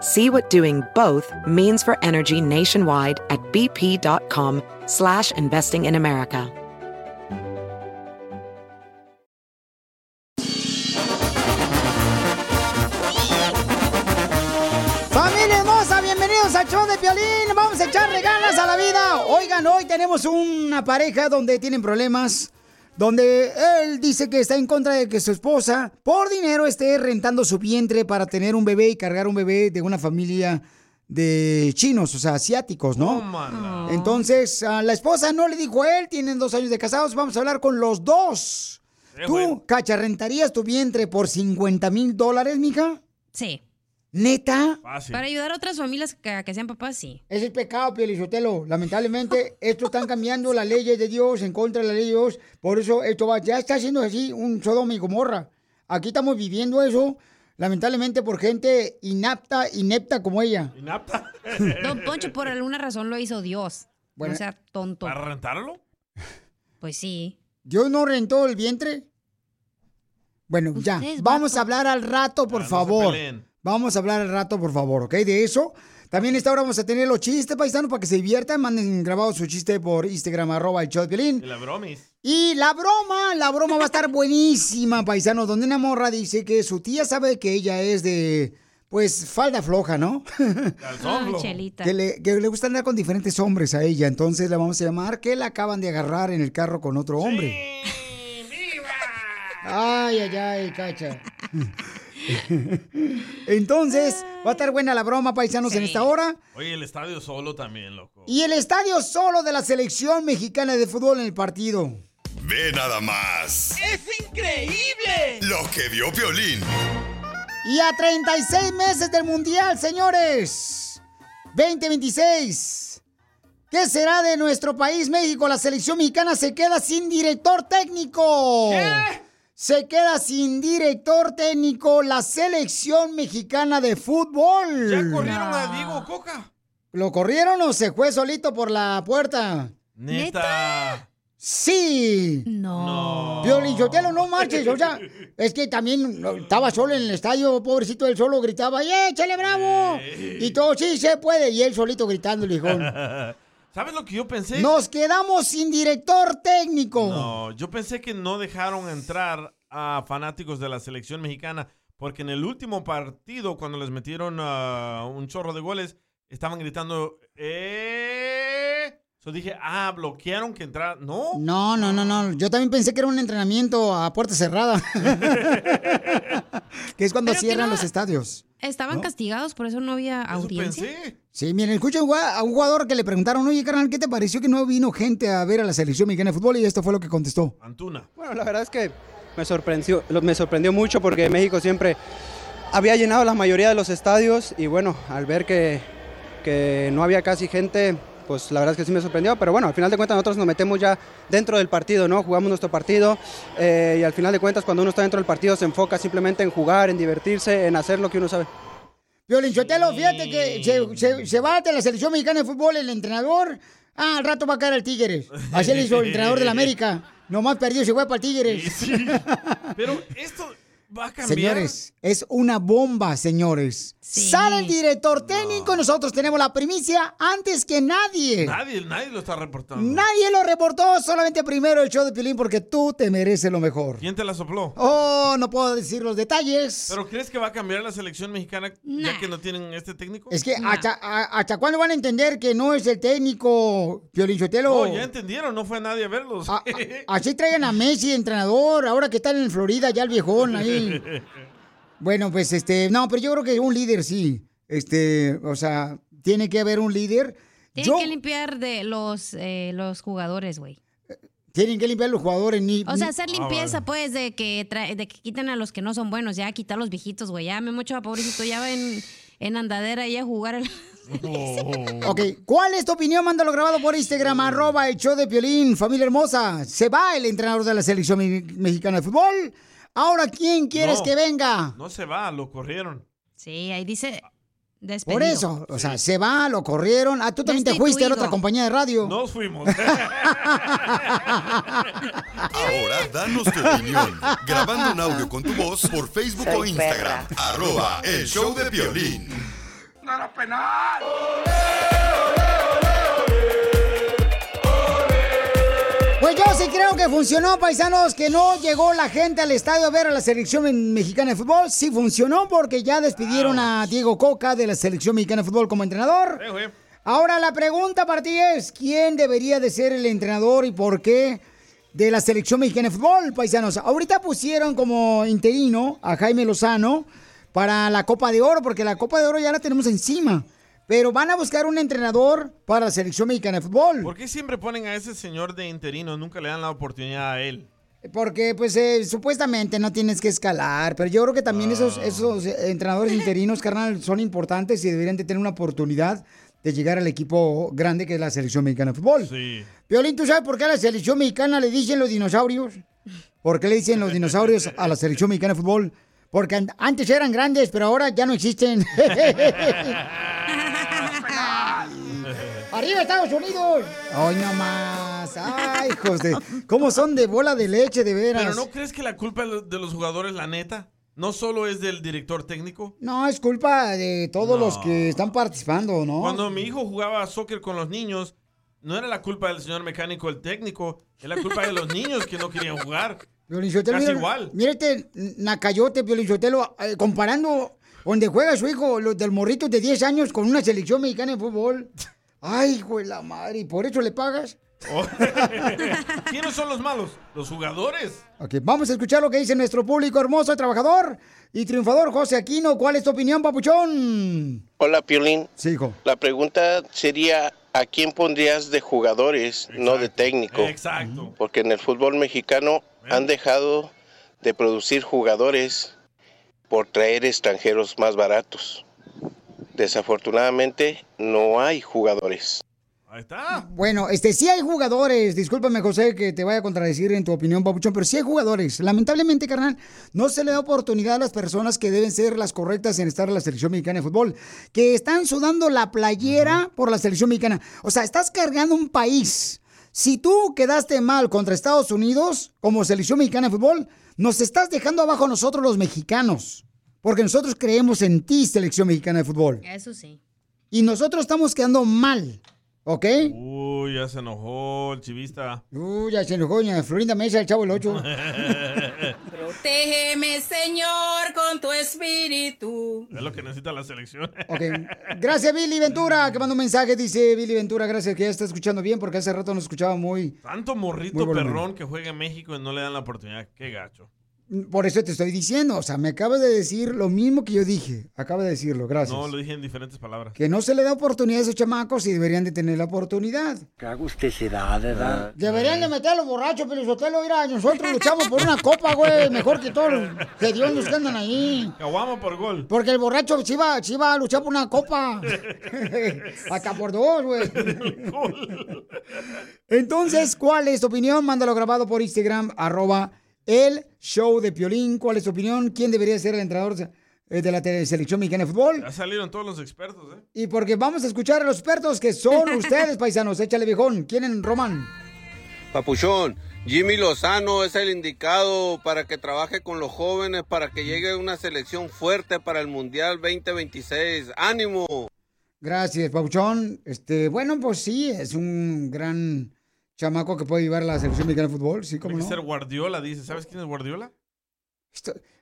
See what doing both means for energy nationwide at bp.com slash investing in America. Familia hermosa, bienvenidos al show de Piolín. Vamos a echarle ganas a la vida. Oigan, hoy tenemos una pareja donde tienen problemas. Donde él dice que está en contra de que su esposa, por dinero, esté rentando su vientre para tener un bebé y cargar un bebé de una familia de chinos, o sea, asiáticos, ¿no? Entonces, a la esposa no le dijo a él, tienen dos años de casados, vamos a hablar con los dos. Eh, ¿Tú, bueno. Cacha, rentarías tu vientre por 50 mil dólares, mija? Sí. ¿Neta? Para ayudar a otras familias que, a que sean papás, sí. Es el pecado, Pielizotelo. Lamentablemente, esto están cambiando las leyes de Dios en contra de la ley de Dios. Por eso esto va, ya está haciendo así un Sodoma y Gomorra. Aquí estamos viviendo eso, lamentablemente, por gente inapta, inepta como ella. ¿Inapta? Don Poncho, por alguna razón lo hizo Dios. Bueno. no sea tonto. ¿Para rentarlo? Pues sí. ¿Dios no rentó el vientre? Bueno, ya. Vamos a hablar al rato, por favor. Vamos a hablar al rato, por favor, ¿ok? De eso. También esta hora vamos a tener los chistes paisanos para que se diviertan. Manden grabado su chiste por Instagram, arroba el show de Piolín. Y la bromis. Y la broma, la broma va a estar buenísima, paisano. Donde una morra dice que su tía sabe que ella es de, pues, falda floja, ¿no? Calzón. Chelita. que, le, que le gusta andar con diferentes hombres a ella. Entonces la vamos a llamar que la acaban de agarrar en el carro con otro hombre. Ay, ay, ay, cacha. Entonces, va a estar buena la broma, paisanos, en esta hora. Oye, el estadio solo también, loco. Y el estadio solo de la selección mexicana de fútbol en el partido. Ve nada más. ¡Es increíble! Lo que vio Piolín. Y a 36 meses del Mundial, señores. 2026. ¿Qué será de nuestro país, México? La selección mexicana se queda sin director técnico. Se queda sin director técnico la selección mexicana de fútbol. ¿Ya corrieron a Diego Coca? ¿Lo corrieron o se fue solito por la puerta? Neta. Sí. No. Violín Sotelo, no marches, o sea, es que también estaba solo en el estadio, pobrecito, él solo gritaba, ¡eh, échale bravo! Y todo, sí, se puede, y él solito gritando, el hijón. ¿Sabes lo que yo pensé? Nos quedamos sin director técnico. No, yo pensé que no dejaron entrar a fanáticos de la selección mexicana porque en el último partido, cuando les metieron ah, un chorro de goles, estaban gritando, ¡eh! So dije, ah, bloquearon que entrar. No. No, no, no, no. Yo también pensé que era un entrenamiento a puerta cerrada. que es cuando Pero cierran no- los estadios. Estaban ¿No? castigados, por eso no había Eso audiencia. pensé. Sí, miren, escuchen a un jugador que le preguntaron, oye, carnal, ¿qué te pareció que no vino gente a ver a la selección mexicana de fútbol? Y esto fue lo que contestó. Antuna. Bueno, la verdad es que me sorprendió, me sorprendió mucho porque México siempre había llenado la mayoría de los estadios y bueno, al ver que, que no había casi gente, pues la verdad es que sí me sorprendió, pero bueno, al final de cuentas nosotros nos metemos ya dentro del partido, ¿no? Jugamos nuestro partido eh, y al final de cuentas cuando uno está dentro del partido se enfoca simplemente en jugar, en divertirse, en hacer lo que uno sabe. Violín Sotelo, fíjate que se, se- se va de la selección mexicana de fútbol el entrenador. Ah, al rato va a caer al Tigres. Así le hizo el entrenador del América. Nomás perdió, se fue para el Tigres. Sí. Pero esto, va a cambiar. Señores, es una bomba, señores. Sí. Sale el director técnico, nosotros tenemos la primicia antes que nadie. Nadie, nadie lo está reportando. Nadie lo reportó, solamente primero el show de Piolín porque tú te mereces lo mejor. ¿Quién te la sopló? Oh, no puedo decir los detalles. ¿Pero crees que va a cambiar la selección mexicana ya que no tienen este técnico? Es que hasta, a- hasta cuándo van a entender que no es el técnico Piolín Sotelo? No, ya entendieron, no fue nadie a verlos. A- a- así traigan a Messi, entrenador, ahora que están en Florida, ya el viejón ahí. Bueno, pues este, no, pero yo creo que un líder sí. Este, o sea, tiene que haber un líder. Tienen Yo, que limpiar de los, eh, los jugadores, güey. tienen que limpiar los jugadores. Ni, O sea, hacer limpieza, pues, de que, tra- de que quiten a los que no son buenos, ya quitar los viejitos, güey. Ya me mucho pobrecito, ya va en, en andadera ahí a jugar. al- Ok, ¿cuál es tu opinión? Mándalo grabado por Instagram, arroba el show de Piolín, familia hermosa. ¿Se va el entrenador de la selección me- mexicana de fútbol? Ahora, ¿quién quieres No. que venga? No se va, lo corrieron. Sí, ahí dice despedido. Por eso, o sea, se va, lo corrieron. Ah, tú también te fuiste a la otra compañía de radio. Nos fuimos. Ahora danos tu opinión. Grabando un audio con tu voz por Facebook o Instagram. Arroba el show de violín. Pues yo creo que funcionó, paisanos, que no llegó la gente al estadio a ver a la selección mexicana de fútbol. Sí funcionó porque ya despidieron a Diego Coca de la selección mexicana de fútbol como entrenador. Ahora la pregunta para ti es, ¿quién debería de ser el entrenador y por qué de la selección mexicana de fútbol, paisanos? Ahorita pusieron como interino a Jaime Lozano para la Copa de Oro, porque la Copa de Oro ya la tenemos encima. Pero van a buscar un entrenador para la selección mexicana de fútbol. ¿Por qué siempre ponen a ese señor de interino? Nunca le dan la oportunidad a él. Porque, pues, eh, supuestamente no tienes que escalar, pero yo creo que también esos, esos eh, entrenadores interinos, carnal, son importantes y deberían de tener una oportunidad de llegar al equipo grande que es la selección mexicana de fútbol. Sí. Violín, ¿tú sabes por qué a la selección mexicana le dicen los dinosaurios? ¿Por qué le dicen los dinosaurios a la selección mexicana de fútbol? Porque an- antes eran grandes, pero ahora ya no existen. ¡Arriba Estados Unidos! ¡Ay, no más! ¡Ay, hijos de... ¿Cómo son de bola de leche, de veras? Pero ¿no crees que la culpa de los- jugadores, la neta, no solo es del director técnico? No, es culpa de todos los que están participando, ¿no? Cuando mi hijo jugaba soccer con los niños, no era la culpa del señor mecánico, el técnico, es la culpa de los niños que no querían jugar. Casi mira- igual. Mira este nacayote, Piolinsotelo, eh, comparando donde juega su hijo, los del morrito de 10 años, con una selección mexicana de fútbol. Ay, de la madre, ¿y por eso le pagas? Oh. ¿Quiénes son los malos? Los jugadores. Ok, vamos a escuchar lo que dice nuestro público hermoso, trabajador y triunfador José Aquino. ¿Cuál es tu opinión, papuchón? Hola, Piolín. Sí, hijo. La pregunta sería, ¿a quién pondrías de jugadores, no de técnico? Exacto. Porque en el fútbol mexicano han dejado de producir jugadores por traer extranjeros más baratos. Desafortunadamente, no hay jugadores. Ahí está. Bueno, este sí hay jugadores, discúlpame José que te vaya a contradecir en tu opinión, Papuchón, pero sí hay jugadores. Lamentablemente, carnal, no se le da oportunidad a las personas que deben ser las correctas en estar en la selección mexicana de fútbol, que están sudando la playera por la selección mexicana. O sea, estás cargando un país. Si tú quedaste mal contra Estados Unidos como selección mexicana de fútbol, nos estás dejando abajo a nosotros los mexicanos. Porque nosotros creemos en ti, selección mexicana de fútbol. Eso sí. Y nosotros estamos quedando mal. ¿Ok? Uy, ya se enojó el chivista. Uy, ya se enojó doña Florinda Mesa, el chavo el 8. Protégeme, Señor, con tu espíritu. Es lo que necesita la selección. Ok. Gracias, Billy Ventura, que mandó un mensaje. Dice Billy Ventura, gracias que ya está escuchando bien, porque hace rato nos escuchaba muy. Tanto morrito perrón que juega en México y no le dan la oportunidad. Qué gacho. Por eso te estoy diciendo. O sea, me acabas de decir lo mismo que yo dije. Acaba de decirlo, gracias. No, lo dije en diferentes palabras. Que no se le da oportunidad a esos chamacos y deberían de tener la oportunidad. Qué agusticidad, ¿verdad? Deberían de meter a los borrachos, pero Sotelo, mira, nosotros luchamos por una copa, güey. Mejor que todos los hediondos que andan ahí. Caguama por gol. Porque el borracho sí va, sí va a luchar por una copa. Hasta por dos, güey. Entonces, ¿cuál es tu opinión? Mándalo grabado por Instagram, arroba el show de Piolín. ¿Cuál es tu opinión? ¿Quién debería ser el entrenador eh, de la tele- selección mexicana de fútbol? Ya salieron todos los expertos, ¿eh? Y porque vamos a escuchar a los expertos que son ustedes, paisanos. Échale, viejón. ¿Quién en Roman? Papuchón, Jimmy Lozano es el indicado para que trabaje con los jóvenes, para que llegue una selección fuerte para el Mundial 2026. ¡Ánimo! Gracias, Pauchón. Este, bueno, pues sí, es un gran chamaco que puede llevar a la selección mexicana de fútbol, sí, Tiene como que no. ser Guardiola, dice. ¿Sabes quién es Guardiola?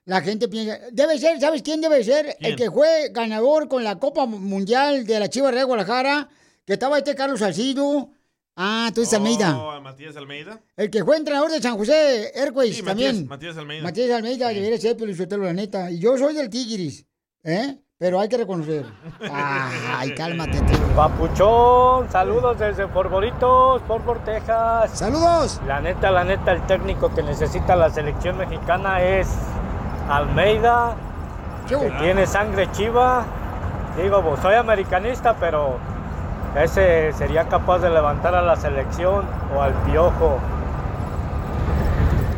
La gente piensa, debe ser, ¿sabes quién debe ser? ¿Quién? El que fue ganador con la Copa Mundial de la Chivas de Guadalajara, que estaba este Carlos Salcido. Ah, tú dices Almeida. Oh, Matías Almeida. El que fue entrenador de San José Airways Sí, también. Matías, Matías Almeida. Matías Almeida, debería ser Pelizotelo, la neta. Y yo soy del Tigris, ¿eh? Pero hay que reconocer. Ay, cálmate, tío. Papuchón, saludos desde Forboritos, Fort Texas. Saludos. La neta, la neta, el técnico que necesita la selección mexicana es Almeida, que tiene sangre chiva. Digo, pues, soy americanista, pero ese sería capaz de levantar a la selección o al piojo.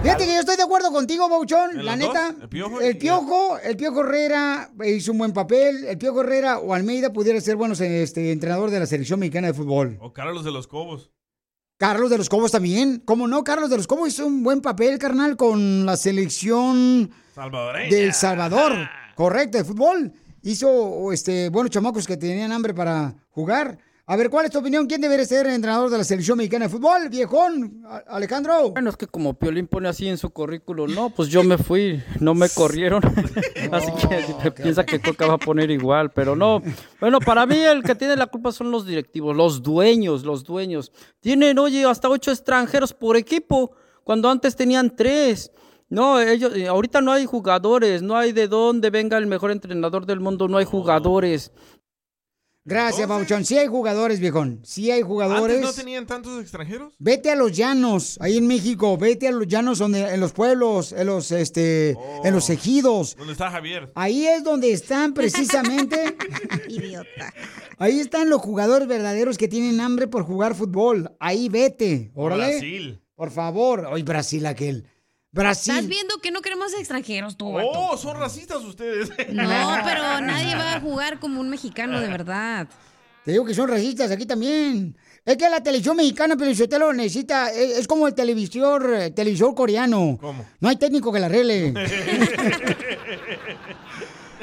Fíjate que yo estoy de acuerdo contigo, Bauchón. ¿En La neta, dos? ¿El Piojo? el Piojo, el Piojo Herrera hizo un buen papel. El Piojo Herrera o Almeida pudiera ser buenos este, entrenador de la selección mexicana de fútbol. O Carlos de los Cobos. Carlos de los Cobos también. ¿Cómo no? Carlos de los Cobos hizo un buen papel, carnal, con la selección Salvadoreña. de El Salvador. Correcto, de fútbol. Hizo este, buenos chamacos que tenían hambre para jugar. A ver, ¿cuál es tu opinión? ¿Quién debería ser entrenador de la selección mexicana de fútbol? Viejón, Alejandro. Bueno, es que como Piolín pone así en su currículum, no, pues yo me fui, no me corrieron. así que si te piensa que Coca va a poner igual, pero no. Bueno, para mí el que tiene la culpa son los directivos, los dueños, los dueños. Tienen, oye, hasta ocho extranjeros por equipo, cuando antes tenían tres. No, ellos, eh, ahorita no hay jugadores, no hay de dónde venga el mejor entrenador del mundo, no hay jugadores. Gracias, Bauchón. Sí hay jugadores, viejón. Sí hay jugadores. ¿Antes no tenían tantos extranjeros? Vete a los llanos, ahí en México. Vete a los llanos donde, en los pueblos, en los, este, en los ejidos. ¿Dónde está Javier? Ahí es donde están precisamente. Idiota. Ahí están los jugadores verdaderos que tienen hambre por jugar fútbol. Ahí vete. Órale. Brasil. Por favor. Hoy Brasil aquel. Estás viendo que no queremos extranjeros, tú, Oh, son racistas ustedes. No, pero nadie va a jugar como un mexicano de verdad. Te digo que son racistas aquí también. Es que la televisión mexicana, pero lo necesita. Es, es como el televisor, eh, televisor coreano. ¿Cómo? No hay técnico que la arregle.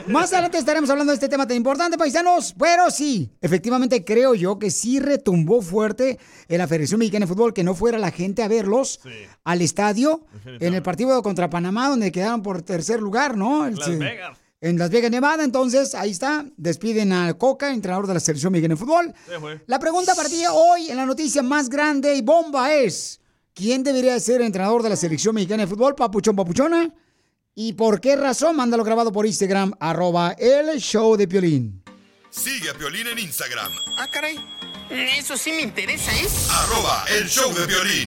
Más adelante estaremos hablando de este tema tan importante, paisanos. Pero sí, efectivamente creo yo que sí retumbó fuerte en la Federación Mexicana de Fútbol que no fuera la gente a verlos al estadio en el partido contra Panamá, donde quedaron por tercer lugar, ¿no? El- Las Vegas. En Las Vegas, Nevada. Entonces, ahí está. Despiden a Coca, entrenador de la Selección Mexicana de Fútbol. La pregunta para ti hoy en la noticia más grande y bomba es: ¿quién debería ser entrenador de la selección mexicana de fútbol? Papuchón, papuchona. ¿Y por qué razón? Mándalo grabado por Instagram, arroba el show de Piolín. Sigue a Piolín en Instagram, Ah, caray. Eso sí me interesa, ¿eh? arroba el show de Piolín.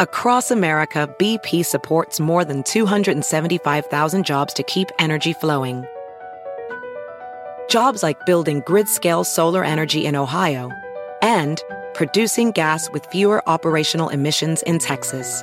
Across America, BP supports more than 275,000 jobs to keep energy flowing. Jobs like building grid scale solar energy in Ohio and producing gas with fewer operational emissions in Texas.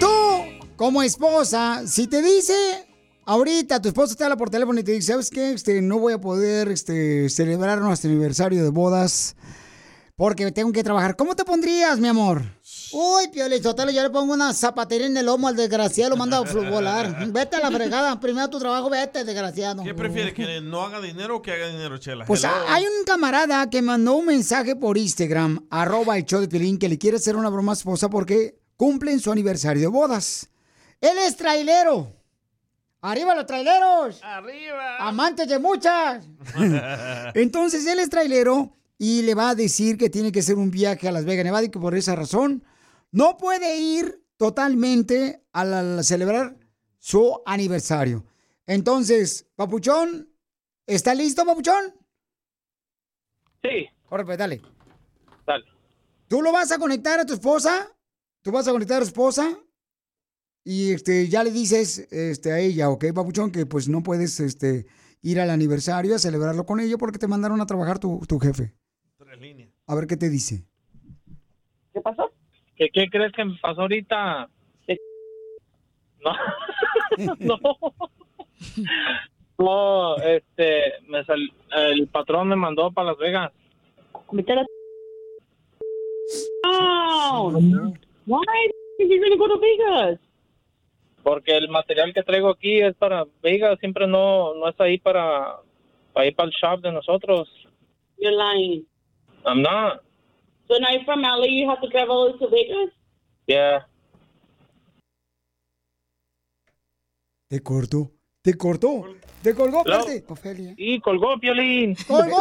Tú, como esposa, si te dice ahorita tu esposa te habla por teléfono y te dice, ¿sabes qué? Este, no voy a poder este, celebrar nuestro aniversario de bodas porque tengo que trabajar. ¿Cómo te pondrías, mi amor? Uy, Piolín Sotelo, yo le pongo una zapatería en el lomo al desgraciado, lo mando a volar. Vete a la fregada, primero tu trabajo, vete, desgraciado. ¿Qué prefiere? ¿Que no haga dinero o que haga dinero, Chela? Pues Hello. hay un camarada que mandó un mensaje por Instagram, arroba el show de Piolín, que le quiere hacer una broma a su esposa porque cumplen su aniversario de bodas. Él es trailero. ¡Arriba los traileros! ¡Arriba! ¡Amantes de muchas! Entonces él es trailero y le va a decir que tiene que hacer un viaje a Las Vegas, Nevada y que por esa razón no puede ir totalmente a, la- a celebrar su aniversario. Entonces, Papuchón, ¿está listo, Papuchón? Sí. Corre, pues, dale. Dale. ¿Tú lo vas a conectar a tu esposa? ¿Tú vas a conectar a tu esposa? Y este, ya le dices este, a ella, ¿ok, Papuchón? Que pues no puedes este, ir al aniversario a celebrarlo con ella porque te mandaron a trabajar tu, tu jefe. A ver qué te dice. ¿Qué pasó? ¿Qué, qué crees que me pasó ahorita? No. no. No, este, me sal- el patrón me mandó para Las Vegas. No. Why did you really go to Vegas? Porque el material que traigo aquí es para Vegas, siempre no, no es ahí para, para ir para el shop de nosotros. You're lying. I'm not. So now you're from LA, you have to travel all the way to Vegas? Yeah. Te cortó. Te cortó. Te colgó, espérate. Ofelia. Y colgó, Piolín. ¡Colgó!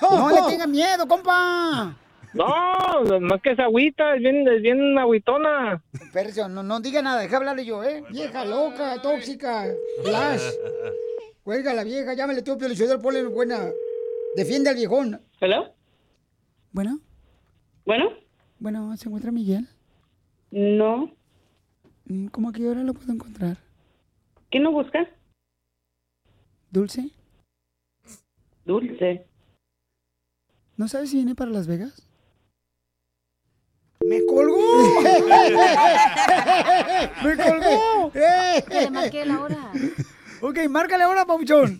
No le tenga miedo, compa. No, no es que se agüita, es bien, es bien agüitona. Espérate, no, no diga nada, deja hablarle yo, ¿eh? Vieja loca, tóxica, Flash. Cuelga la vieja, llámale tú, Piolichodor, ponle buena. Defiende al viejón. ¿Hello? Bueno. ¿Bueno? Bueno, ¿se encuentra Miguel? No. Mm, ¿Cómo a qué hora lo puedo encontrar? ¿Quién lo busca? ¿Dulce? Dulce. ¿No sabes si viene para Las Vegas? ¡Me colgó! ¡Me colgó! Que le marque la hora. Ok, márcale ahora, Pabuchón.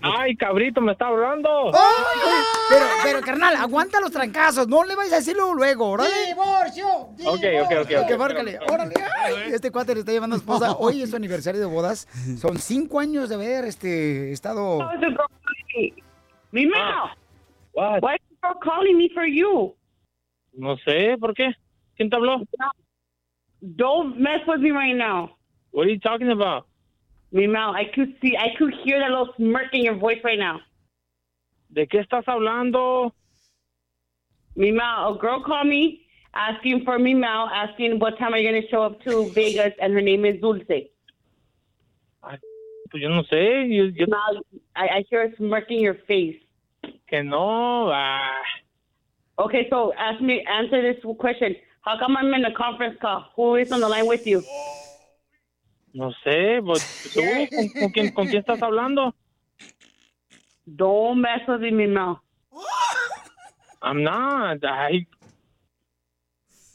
Ay, cabrito, me está hablando. Pero, pero, carnal, aguanta los trancazos. No le vayas a decirlo luego, órale. ¡Divorcio! Ok, ok, ok, ok, Ok, márcale, órale. Ay, este cuate le está llevando a esposa. Hoy es su aniversario de bodas. Son cinco años de haber este, estado... Mima! Ah, What? Why are you calling me for you? No sé, ¿por qué? ¿Quién te habló? Don't mess with me right now. What are you talking about? Mima, I could see, I could hear that little smirk in your voice right now. ¿De qué estás hablando? Mima, a girl called me asking for Mima, asking what time are you going to show up to Vegas, and her name is Dulce. I, Pues yo no sé. Yo, yo- I, I hear a smirk in your face. que no. Ah, Okay, so ask me, answer this question. How come I'm in a conference call? Who is on the line with you? no sé. pues, ¿Tú? ¿Con, con quién, ¿Con quién estás hablando? Don't mess with me, Mima. I'm not. Ay,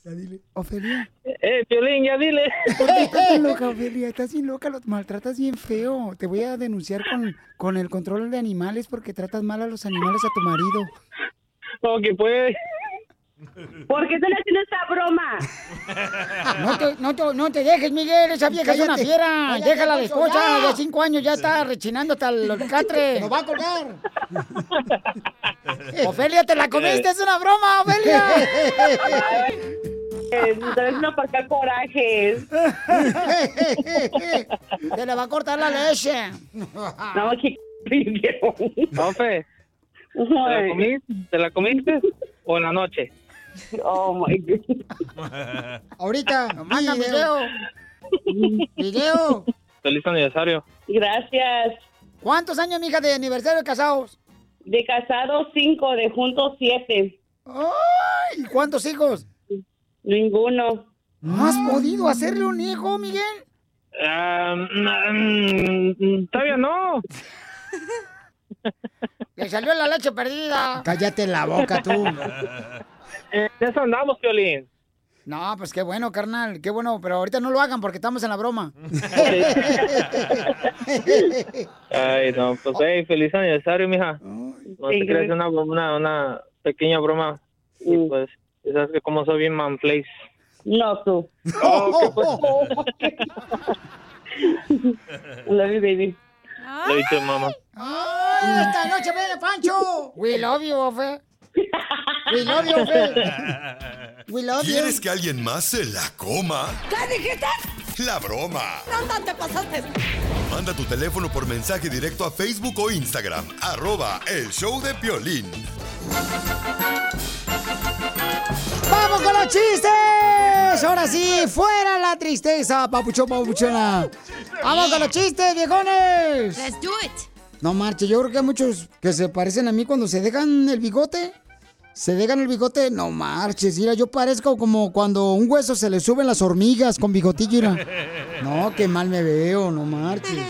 Ya dile. Ofelia. eh, Piolín, ya dile. ¿Por qué estás bien loca, Ofelia? Estás bien loca, los maltratas bien feo. Te voy a denunciar con, con el control de animales porque tratas mal a los animales a tu marido. Ok, pues. ¿Por qué están haciendo esta broma? No te, no, te, no te dejes, Miguel, esa vieja es una Cállate. fiera. Cállate, Déjala a la Poncho, esposa, ya. de cinco años ya está rechinando hasta el catre. ¡Nos va a colgar! Ofelia, te la comiste, es una broma, Ofelia. Debes no pasar corajes. Te le va a cortar la leche. No, que Ofe, ¿te la, comiste, ¿te la comiste o en la noche? Oh my God. Ahorita, manda video. Video. Feliz aniversario. Gracias. ¿Cuántos años, mija, de aniversario de casados? De casados cinco, de juntos siete. ¡Ay! ¿Y cuántos hijos? Ninguno. ¿No has podido hacerle un hijo, Miguel? Ah, mm, todavía no. Le salió la leche perdida. Cállate la boca, tú. Eh, eso andamos, Piolín. No, pues qué bueno, carnal, qué bueno, pero ahorita no lo hagan porque estamos en la broma. Ay, no, pues, hey, feliz aniversario, mija. No te gracias. una, una, una pequeña broma. Y pues, sabes que como soy bien manplace. No, tú. Oh, Love you, baby. Lo dicho, mamá. ¡Ay, esta noche viene Pancho! We love you, Ofe. We love you, Ofe. We love you. ¿Quieres que alguien más se la coma? ¿Qué dijiste? La broma. No, te pasaste. Manda tu teléfono por mensaje directo a Facebook o Instagram. Arroba el show de Piolín. ¡Vamos con los chistes! Ahora sí, fuera la tristeza, papuchón, papuchona. ¡Vamos con los chistes, viejones! Let's do it. No marche, yo creo que hay muchos que se parecen a mí cuando se dejan el bigote. Se dejan el bigote, no marches. Mira, yo parezco como cuando un hueso se le suben las hormigas con bigotillo. mira. No, qué mal me veo, no marches.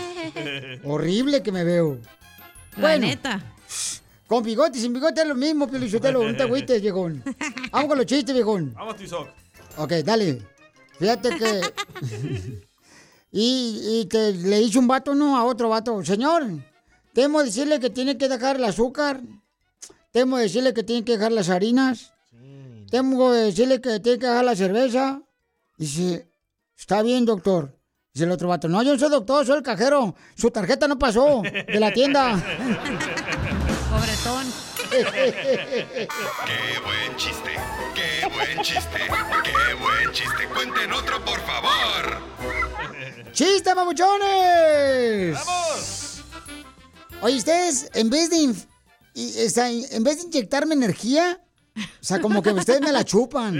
Horrible que me veo. La neta. Con bigote y sin bigote es lo mismo, Piolichotelo. No te agüites, viejón. Vamos con los chistes, viejón. Vamos, Tizoc. Ok, dale. Fíjate que. y, y que le hizo un vato, ¿no? A otro vato. Señor, temo decirle que tiene que dejar el azúcar. Temo decirle que tiene que dejar las harinas. Temo decirle que tiene que dejar la cerveza. Dice, está bien, doctor. Dice el otro vato, no, yo no soy doctor, soy el cajero. Su tarjeta no pasó de la tienda. Pobretón. ¡Qué buen chiste! ¡Qué buen chiste! ¡Qué buen chiste! ¡Cuenten otro, por favor! ¡Chiste, mamuchones! ¡Vamos! Oye, ustedes, en vez de... inf- y- o sea, en vez de inyectarme energía, o sea, como que ustedes me la chupan.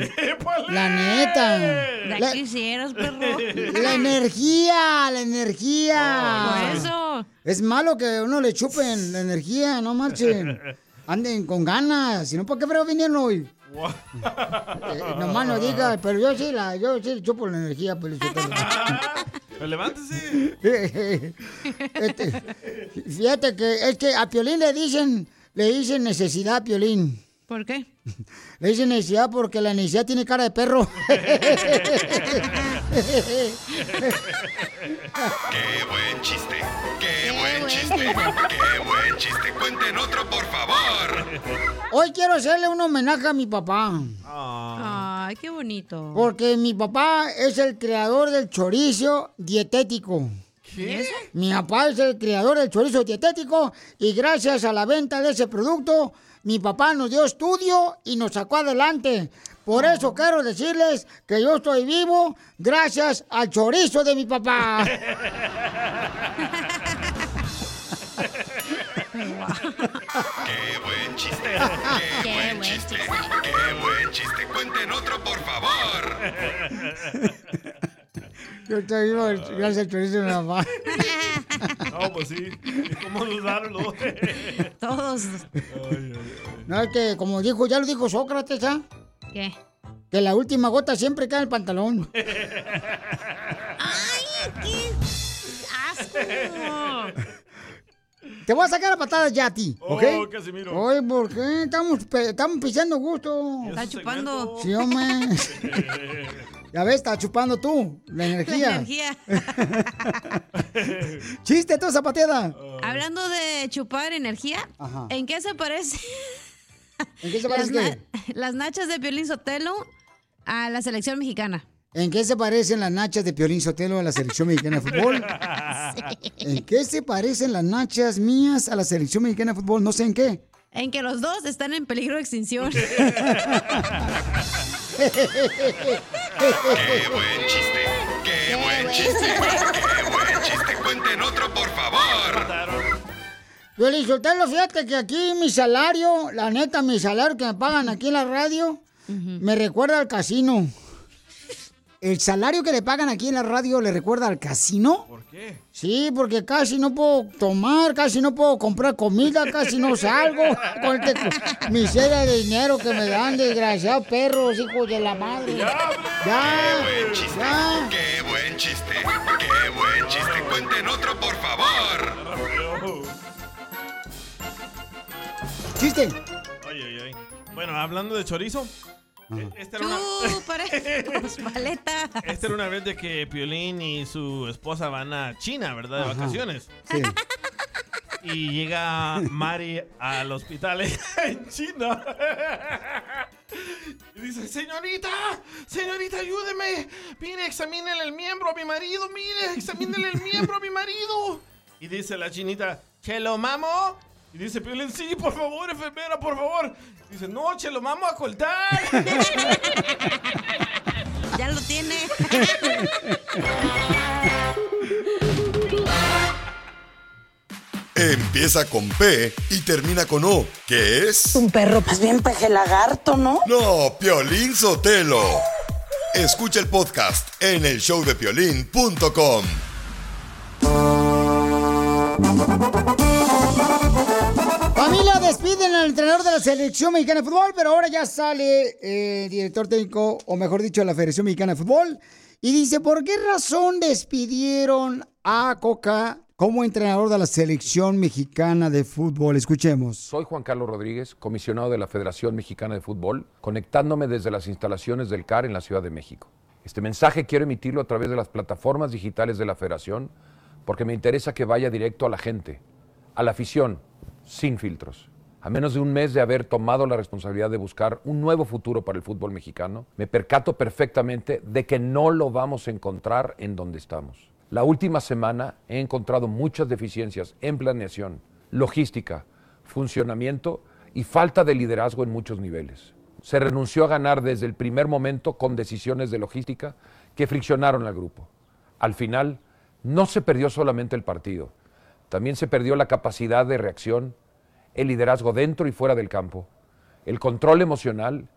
La neta. La La, quisieras, perro. la energía, la energía. Por eso. Es malo que uno le chupen la energía, no marchen. Anden con ganas, si no, ¿para qué pero vinieron hoy? Eh, nomás no diga, pero yo sí, la, yo sí chupo la energía, pues, Pelichotelo. Pues levántese. Este, fíjate que es que a Piolín le dicen, le dicen necesidad a Piolín. ¿Por qué? Le dicen necesidad porque la necesidad tiene cara de perro. ¡Qué buen chiste! ¡Qué buen chiste! ¡Qué buen chiste! ¡Cuenten otro, por favor! Hoy quiero hacerle un homenaje a mi papá. Ay, qué bonito. Porque mi papá es el creador del chorizo dietético. ¿Qué? Mi papá es el creador del chorizo dietético y gracias a la venta de ese producto, mi papá nos dio estudio y nos sacó adelante. Por eso quiero decirles que yo estoy vivo gracias al chorizo de mi papá. ¡Qué buen chiste! ¡Qué buen chiste! ¡Qué buen chiste! ¡Cuenten otro, por favor! Yo estoy vivo gracias al chorizo mi papá. No, pues sí. ¿Cómo dudarlo? Todos. No, es que como dijo, ya lo dijo Sócrates, ¿ah? ¿Qué? Que la última gota siempre cae en el pantalón. ¡Asco! Te voy a sacar a patadas ya a ti, ¿ok? Oh, Casimiro. Oye, ¿por qué? Estamos, estamos pisando gusto. Está chupando. Sí, hombre. Ya ves, está chupando tú la energía. La energía. Chiste, tú, zapateada. Hablando de chupar energía, Ajá. ¿en qué se parece? ¿En qué se las, parece las nachas de Piolín Sotelo a la selección mexicana. ¿En qué se parecen las nachas de Piorín Sotelo a la selección mexicana de fútbol? ¿En qué se parecen las nachas mías a la selección mexicana de fútbol? No sé en qué. En que los dos están en peligro de extinción. ¡Qué buen chiste! ¡Qué buen chiste! ¡Qué buen chiste! ¡Cuenten otro, por favor! Piolín Sotelo, fíjate que aquí mi salario, la neta, mi salario que me pagan aquí en la radio, me recuerda al casino. El salario que le pagan aquí en la radio le recuerda al casino. ¿Por qué? Sí, porque casi no puedo tomar, casi no puedo comprar comida, casi no salgo con este miseria de dinero que me dan, desgraciados perros, hijos de la madre. Ya, ¡Qué buen chiste! ya. ¡Qué buen chiste! ¡Qué buen chiste! ¡Cuenten otro, por favor! Chiste. Ay, ay, ay. Bueno, hablando de chorizo. Eh, Esta era, una, esta era una vez de que Piolín y su esposa van a China, ¿verdad? De Ajá. vacaciones. Sí. Y llega Mari al hospital en China. Y dice, señorita, señorita, ayúdeme. Mire, examínele el miembro a mi marido. Mire, examínele el miembro a mi marido. Y dice la chinita, ¿que lo mamo? Y dice Piolín, sí, por favor, enfermera, por favor. Dice, no, che, lo vamos a cortar. ya lo tiene. Empieza con P y termina con O, ¿qué es? Un perro, más bien peje lagarto, ¿no? No, Piolín Sotelo. Escucha el podcast en el showdepiolín.com. Despiden al entrenador de la selección mexicana de fútbol, pero ahora ya sale eh, el director técnico, o mejor dicho, de la Federación Mexicana de Fútbol, y dice, ¿por qué razón despidieron a Coca como entrenador de la selección mexicana de fútbol? Escuchemos. Soy Juan Carlos Rodríguez, comisionado de la Federación Mexicana de Fútbol, conectándome desde las instalaciones del CAR en la Ciudad de México. Este mensaje quiero emitirlo a través de las plataformas digitales de la Federación porque me interesa que vaya directo a la gente, a la afición, sin filtros. A menos de un mes de haber tomado la responsabilidad de buscar un nuevo futuro para el fútbol mexicano, me percato perfectamente de que no lo vamos a encontrar en donde estamos. La última semana he encontrado muchas deficiencias en planeación, logística, funcionamiento y falta de liderazgo en muchos niveles. Se renunció a ganar desde el primer momento con decisiones de logística que friccionaron al grupo. Al final, no se perdió solamente el partido, también se perdió la capacidad de reacción, el liderazgo dentro y fuera del campo, el control emocional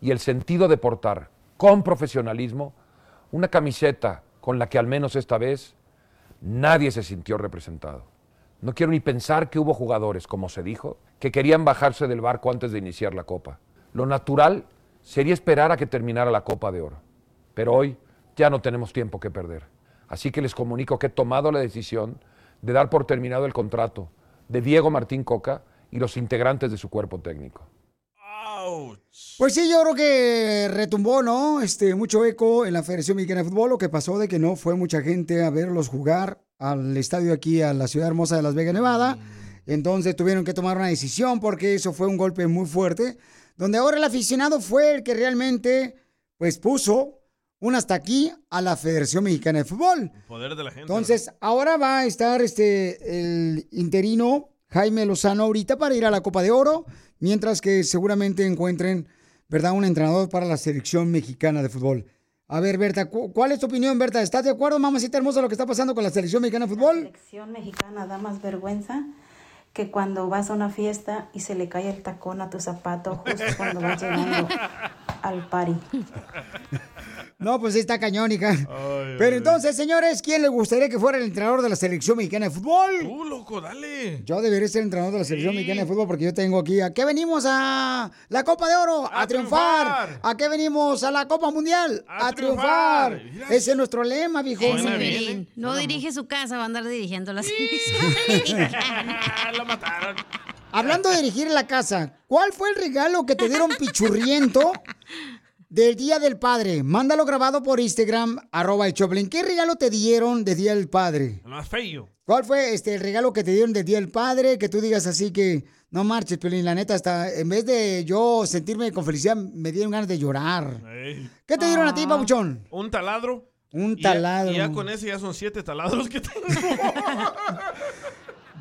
y el sentido de portar con profesionalismo una camiseta con la que al menos esta vez nadie se sintió representado. No quiero ni pensar que hubo jugadores, como se dijo, que querían bajarse del barco antes de iniciar la Copa. Lo natural sería esperar a que terminara la Copa de Oro. Pero hoy ya no tenemos tiempo que perder. Así que les comunico que he tomado la decisión de dar por terminado el contrato de Diego Martín Coca y los integrantes de su cuerpo técnico. Pues sí, yo creo que retumbó, ¿no? Este, mucho eco en la Federación Mexicana de Fútbol, lo que pasó de que no fue mucha gente a verlos jugar al estadio aquí, a la ciudad hermosa de Las Vegas, Nevada. Entonces tuvieron que tomar una decisión porque eso fue un golpe muy fuerte, donde ahora el aficionado fue el que realmente, pues, puso un hasta aquí a la Federación Mexicana de Fútbol. Poder de la gente. Entonces, ahora va a estar este el interino Jaime Lozano ahorita para ir a la Copa de Oro, mientras que seguramente encuentren, ¿verdad?, un entrenador para la selección mexicana de fútbol. A ver, Berta, cu- ¿cuál es tu opinión, Berta? ¿Estás de acuerdo, mamacita hermosa, lo que está pasando con la selección mexicana de fútbol? selección mexicana da más vergüenza que cuando vas a una fiesta y se le cae el tacón a tu zapato justo cuando vas llegando al party. No, pues está cañón, hija. Pero entonces, señores, ¿quién le gustaría que fuera el entrenador de la selección mexicana de fútbol? Tú, loco, dale. Yo debería ser entrenador de la selección mexicana de fútbol porque yo tengo aquí. ¿A qué venimos a la Copa de Oro? A, triunfar. ¿A qué venimos a la Copa Mundial? A, triunfar. Ese es nuestro lema, viejo. Piolín. No dirige su casa, va a andar dirigiendo la Lo mataron. Hablando de dirigir la casa, ¿cuál fue el regalo que te dieron pichurriento del Día del Padre? Mándalo grabado por Instagram, arroba el Choplin. ¿Qué regalo te dieron del Día del Padre? El más feo. ¿Cuál fue este el regalo que te dieron del Día del Padre? Que tú digas así que no marches, Piolín, la neta, hasta en vez de yo sentirme con felicidad, me dieron ganas de llorar. Ey. ¿Qué te dieron a ti, babuchón? Un taladro. Un Y ya- taladro. Y ya, con ese ya son siete taladros que tengo.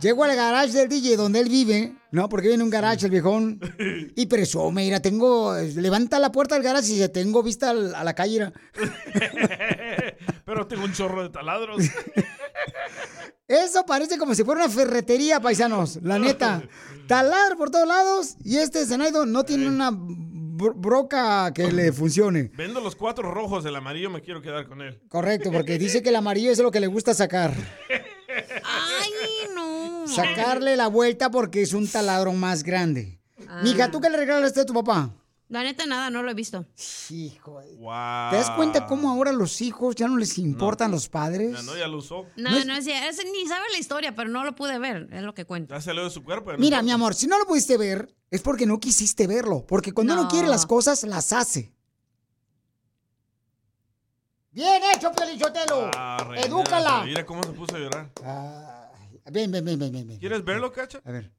Llego al garage del DJ donde él vive, ¿no? Porque viene un garage el viejón y presume, mira, tengo, levanta la puerta del garage y tengo vista al- a la calle. mira. Pero tengo un chorro de taladros. Eso parece como si fuera una ferretería, paisanos, la neta. Talar por todos lados y este Zenaido no tiene una bro- broca que le funcione. Vendo los cuatro rojos, el amarillo me quiero quedar con él. Correcto, porque dice que el amarillo es lo que le gusta sacar. No. Sacarle la vuelta porque es un taladro más grande. Ah. Mija, ¿tú qué le regalaste a tu papá? La neta, nada, no lo he visto. Hijo. Wow. ¿Te das cuenta cómo ahora los hijos ya no les importan los padres? Ya no, ya lo usó. No, no, es, es- ni sabe la historia, pero no lo pude ver, es lo que cuenta. Ya salió de su cuerpo. no Mira, mi amor, si no lo pudiste ver, es porque no quisiste verlo. Porque cuando uno No. quiere las cosas, las hace. Bien hecho, Pelichotelo. Ah, Edúcala. Mira cómo se puso a llorar. Ven, ven, ven, ven, ven. ven. ¿Quieres verlo, Cacha? A ver.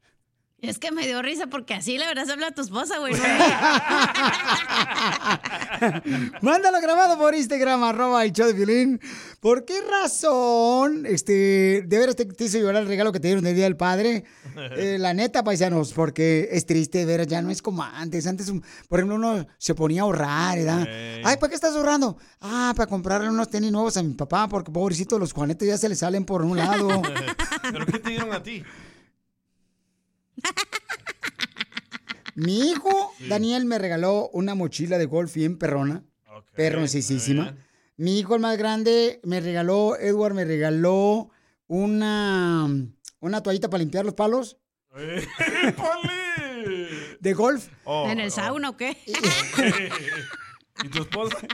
Es que me dio risa porque así le verás hablar a tu esposa, güey. no Mándalo grabado por Instagram, arroba el show de violín. ¿Por qué razón, este, de veras te, te hizo llorar el regalo que te dieron del Día del Padre? Eh, la neta, paisanos, porque es triste, de veras, ya no es como antes. Antes, por ejemplo, uno se ponía a ahorrar, ¿verdad? Ey. Ay, ¿para qué estás ahorrando? Ah, para comprarle unos tenis nuevos a mi papá, porque pobrecito, los juanetes ya se le salen por un lado. ¿Pero qué te dieron a ti? Mi hijo, Daniel, me regaló una mochila de golf bien perrona. perroncísima. Mi hijo, el más grande, me regaló, Edward me regaló una, una toallita para limpiar los palos de golf. Oh, ¿En el sauna o qué? ¿Y tu esposa?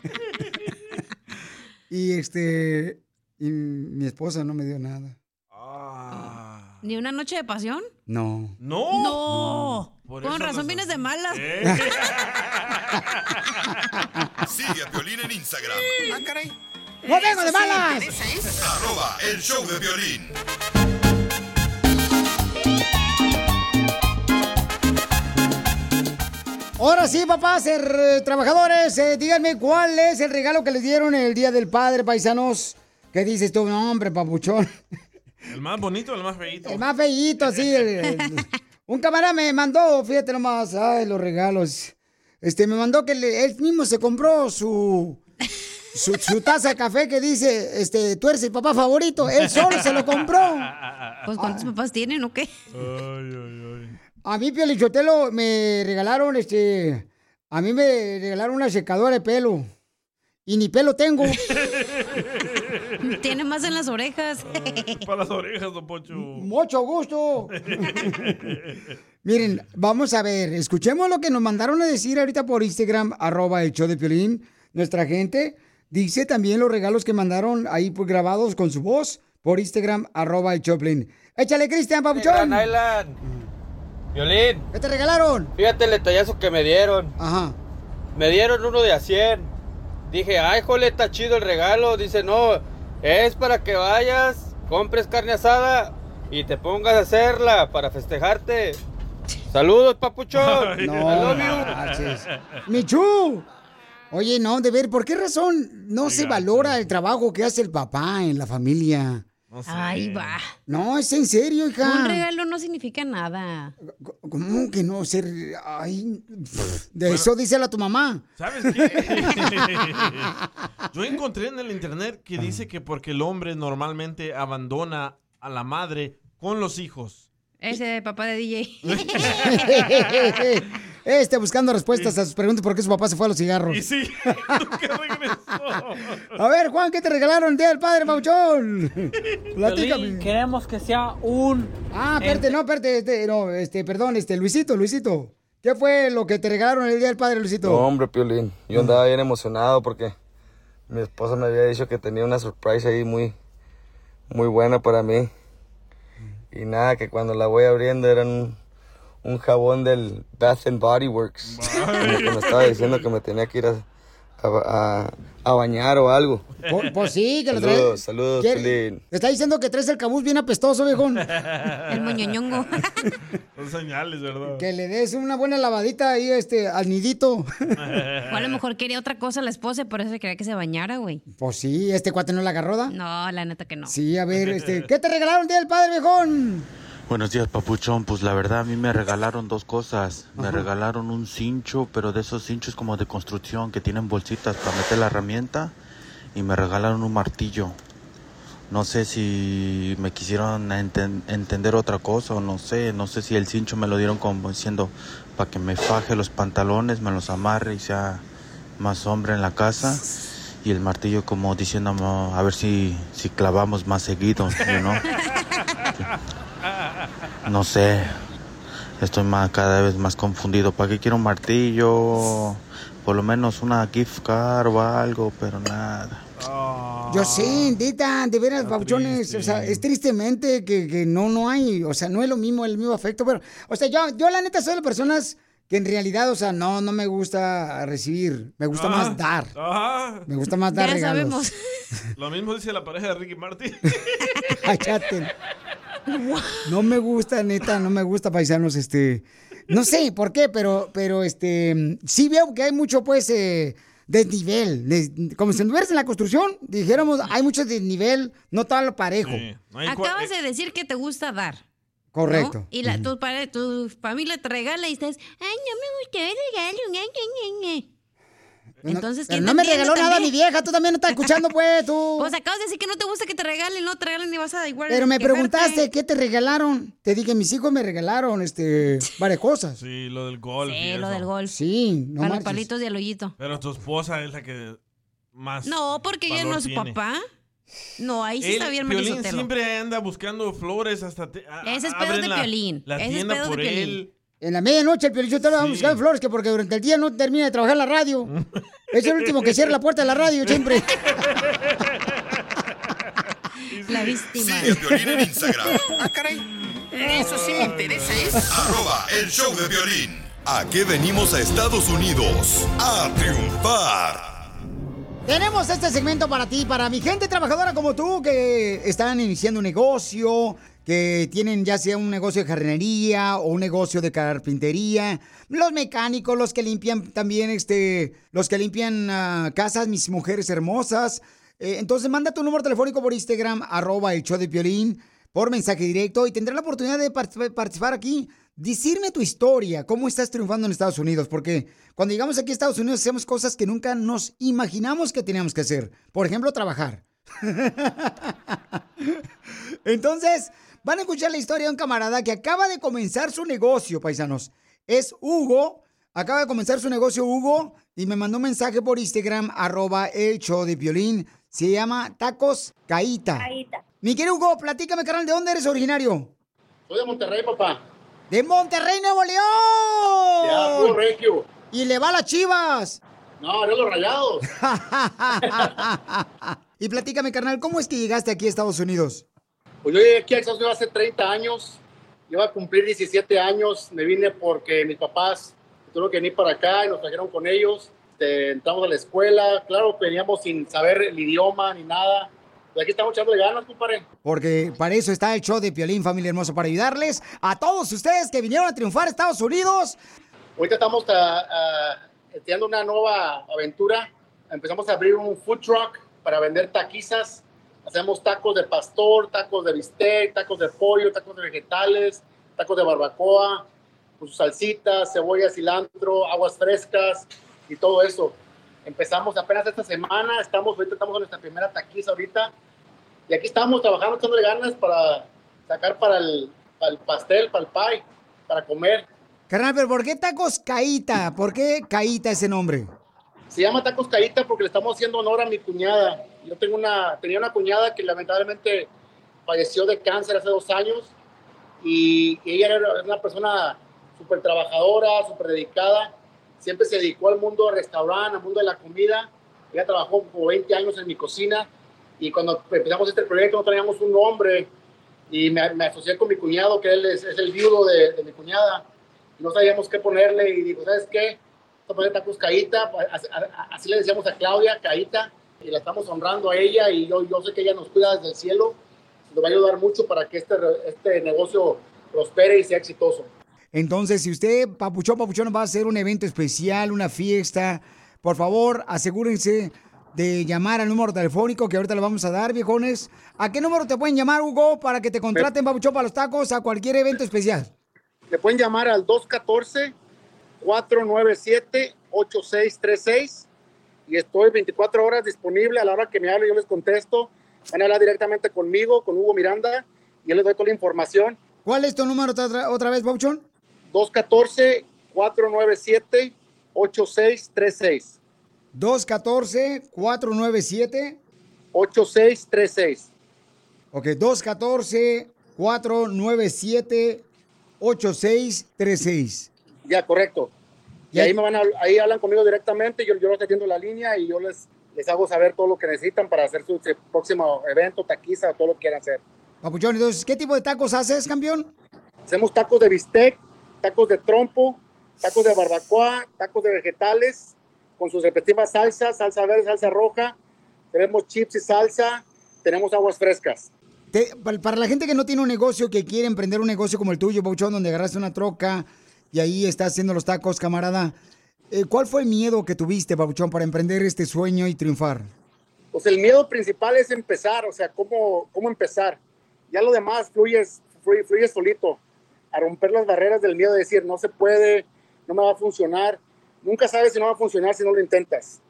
Y este, y mi esposa no me dio nada. ¿Ni una noche de pasión? No. No. No. Por Con eso razón nos- vienes de malas. Sigue a Piolín en Instagram. ¡No vengo de malas! Arroba el show de violín. Ahora sí, papás, eh, trabajadores, eh, díganme cuál es el regalo que les dieron el Día del Padre, paisanos. ¿Qué dices tú? No, hombre, papuchón. ¿El más bonito o el más feíto? El más feíto, sí. el- el- un camarada me mandó, fíjate nomás, ay, los regalos. Este, me mandó que le- él mismo se compró su, su, su taza de café que dice, este, tú eres el papá favorito. Él solo se lo compró. Pues ¿cuántos papás tienen o qué? A mí, Piolichotelo, me regalaron, este, a mí me regalaron una secadora de pelo. Y ni pelo tengo. Tiene más en las orejas. Para las orejas, don Pocho. Mucho gusto. Miren, vamos a ver, escuchemos lo que nos mandaron a decir ahorita por Instagram, arroba el show de Piolín, nuestra gente. Dice también los regalos que mandaron ahí pues, grabados con su voz por Instagram, arroba el show de Piolín. Échale, Cristian, papuchón. Gran Island. Violín. ¿Qué te regalaron? Fíjate el detallazo que me dieron. Ajá. Me dieron uno de a 100. Dije, ay, jole, está chido el regalo. Dice, no, es para que vayas, compres carne asada y te pongas a hacerla para festejarte. Saludos, papuchón. No. Michu. Oye, no, de ver, ¿por qué razón no se valora el trabajo que hace el papá en la familia? Ay, va. No, es en serio, hija. Un regalo no significa nada. ¿Cómo que no ser? Ay, pff, de eso díselo a tu mamá. ¿Sabes qué? Yo encontré en el internet que dice que porque el hombre normalmente abandona a la madre con los hijos. Ese papá de DJ. Este buscando respuestas a sus preguntas por qué su papá se fue a los cigarros. Y sí, nunca regresó. A ver, Juan, ¿qué te regalaron el día del padre, Pauchón? Platícame. Queremos que sea un... Ah, espérate, no, espérate, este, no, este, perdón, este, Luisito, Luisito. ¿Qué fue lo que te regalaron el día del padre, Luisito? No, hombre, Piolín. Yo andaba bien emocionado porque mi esposa me había dicho que tenía una surprise ahí muy, muy buena para mí. Y nada, que cuando la voy abriendo era un, jabón del Bath and Body Works. Como que me estaba diciendo que me tenía que ir a, a, a- a bañar o algo. Pues, pues sí, que lo traes. Saludos, saludos, ¿Quiere- Piolín. Te está diciendo que traes el cabuz bien apestoso, viejón. El moñoñongo. Son señales, ¿verdad? Que le des una buena lavadita ahí, este, al nidito. O a lo mejor quería otra cosa la esposa y por eso quería que se bañara, güey. Pues sí, este cuate no la agarró, ¿da? No, la neta que no. Sí, a ver, este, ¿qué te regalaron el día del padre, viejón? Buenos días, papuchón. Pues la verdad, a mí me regalaron dos cosas. Me regalaron un cincho, pero de esos cinchos como de construcción que tienen bolsitas para meter la herramienta. Y me regalaron un martillo. No sé si me quisieron enten- entender otra cosa o no sé. No sé si el cincho me lo dieron como diciendo para que me faje los pantalones, me los amarre y sea más hombre en la casa. Y el martillo como diciendo a ver si, si clavamos más seguido, know? No sé. Estoy más, cada vez más confundido. ¿Para qué quiero un martillo? Por lo menos una gift card o algo, pero nada. Yo sé, Tita, de veras, papuchones. O sea, es tristemente que, que no, no hay, o sea, no es lo mismo, el mismo afecto, pero, o sea, yo, yo la neta soy de las personas que en realidad, o sea, no, no me gusta recibir, me gusta más dar. Ajá. Me gusta más dar Ya regalos. sabemos. Lo mismo dice la pareja de Ricky Martin. Cállate. No me gusta, neta, no me gusta, paisanos, este... No sé por qué, pero, pero este... Sí veo que hay mucho, pues, eh, desnivel. Des- como si anduvieras en la construcción, dijéramos, hay mucho desnivel, no todo lo parejo. Acabas de decir que te gusta dar. Correcto. ¿no? Y la, tu, pare- tu familia te regala y estás, ay, no me gustó el regalo. ña, ña, ña, ña". Entonces, Pero ¿quién no me regaló nada mi también? vieja, tú también no estás escuchando, pues, tú. Pues acabas de decir que no te gusta que te regalen, no te regalen ni vas a igual. Pero me quejarte. preguntaste, ¿qué te regalaron? Te dije, mis hijos me regalaron, este, varias cosas. Sí, lo del golf. y Sí, lo eso. del golf. Sí, no Para los marches. palitos de aloyito. Pero tu esposa es la que más. No, porque ella no es su papá. No, ahí sí Él, está bien Piolín Marisotelo. siempre anda buscando flores hasta. te- a- Ese es pedo abren de la- Piolín. La Ese es tienda pedo de por Piolín. él. En la medianoche el piolichotelo va a buscar flores, que porque durante el día no termina de trabajar la radio. es el último que cierra la puerta de la radio siempre. La víctima. Sigue a Piolín en Instagram. Ah, caray. Eso sí me interesa, ¿eh? Arroba el show de violín. ¿A qué venimos a Estados Unidos? A triunfar. Tenemos este segmento para ti, para mi gente trabajadora como tú, que están iniciando un negocio, que tienen ya sea un negocio de jardinería o un negocio de carpintería, los mecánicos, los que limpian también, este, los que limpian ah, casas, mis mujeres hermosas. Eh, entonces manda tu número telefónico por Instagram, arroba el show de Piolín, por mensaje directo y tendrás la oportunidad de particip- participar aquí. Decirme tu historia, cómo estás triunfando en Estados Unidos, porque cuando llegamos aquí a Estados Unidos hacemos cosas que nunca nos imaginamos que teníamos que hacer. Por ejemplo, trabajar. Entonces, van a escuchar la historia de un camarada que acaba de comenzar su negocio, paisanos. Es Hugo. Acaba de comenzar su negocio Hugo y me mandó un mensaje por Instagram, arroba el show de violín. Se llama Tacos Caíta. Mi querido Hugo, platícame, carnal, ¿de dónde eres originario? Soy de Monterrey, papá. ¡De Monterrey, Nuevo León! Ya, puro regio. Y le va a las chivas. No, yo los rayados. y platícame, carnal, ¿cómo es que llegaste aquí a Estados Unidos? Pues yo llegué aquí a Estados Unidos hace 30 años. Iba a cumplir 17 años. Me vine porque mis papás tuvieron que venir para acá y nos trajeron con ellos. Este, entramos a la escuela. Claro, veníamos sin saber el idioma ni nada. Pero aquí estamos echando ganas, compadre. Porque para eso está el show de Piolín, familia hermosa, para ayudarles a todos ustedes que vinieron a triunfar a Estados Unidos. Ahorita estamos ah, ah, estudiando una nueva aventura. Empezamos a abrir un food truck para vender taquizas. Hacemos tacos de pastor, tacos de bistec, tacos de pollo, tacos de vegetales, tacos de barbacoa, con sus salsitas, cebolla, cilantro, aguas frescas y todo eso. Empezamos apenas esta semana, estamos ahorita estamos en nuestra primera taquiza ahorita y aquí estamos trabajando, echándole ganas para sacar para el, para el pastel, para el pie, para comer. Carnal, pero ¿por qué tacos Caíta? ¿Por qué Caíta ese nombre? Se llama Tacos Caíta porque le estamos haciendo honor a mi cuñada. Yo tengo una, tenía una cuñada que lamentablemente falleció de cáncer hace dos años y, y ella era una persona súper trabajadora, súper dedicada. Siempre se dedicó al mundo restaurante, al mundo de la comida. Ella trabajó como 20 años en mi cocina y cuando empezamos este proyecto no teníamos un nombre y me, me asocié con mi cuñado, que él es, es el viudo de, de mi cuñada. No sabíamos qué ponerle y digo, ¿sabes qué? Vamos a poner tacos Caíta, así, así le decíamos a Claudia, Caíta, y la estamos honrando a ella y yo, yo sé que ella nos cuida desde el cielo, nos va a ayudar mucho para que este, este negocio prospere y sea exitoso. Entonces, si usted, Papuchón, Papuchón, va a hacer un evento especial, una fiesta, por favor, asegúrense de llamar al número telefónico que ahorita le vamos a dar, viejones. ¿A qué número te pueden llamar, Hugo, para que te contraten, Papuchón, para los tacos, a cualquier evento especial? Le pueden llamar al 214-497-8636 y estoy 24 horas disponible. A la hora que me hable, yo les contesto. Van a hablar directamente conmigo, con Hugo Miranda, y yo les doy toda la información. ¿Cuál es tu número otra, otra vez, Papuchón? 214-497-8636. 214-497. 8636. Ok, 214-497-8636. Ya, correcto. Y ahí, me van a, ahí hablan conmigo directamente, yo, yo los atiendo la línea y yo les, les hago saber todo lo que necesitan para hacer su próximo evento, taquiza, todo lo que quieran hacer. Papuchón, entonces, ¿qué tipo de tacos haces, campeón? Hacemos tacos de bistec, tacos de trompo, tacos de barbacoa, tacos de vegetales, con sus respectivas salsas, salsa verde, salsa roja. Tenemos chips y salsa, tenemos aguas frescas. te- para la gente que no tiene un negocio, que quiere emprender un negocio como el tuyo, Pauchón, donde agarraste una troca y ahí estás haciendo los tacos, camarada, eh, ¿cuál fue el miedo que tuviste, Pauchón, para emprender este sueño y triunfar? Pues el miedo principal es empezar, o sea, cómo, cómo empezar. Ya lo demás fluye, fluye, fluye solito. A romper las barreras del miedo de decir, no se puede, no me va a funcionar. Nunca sabes si no va a funcionar si no lo intentas.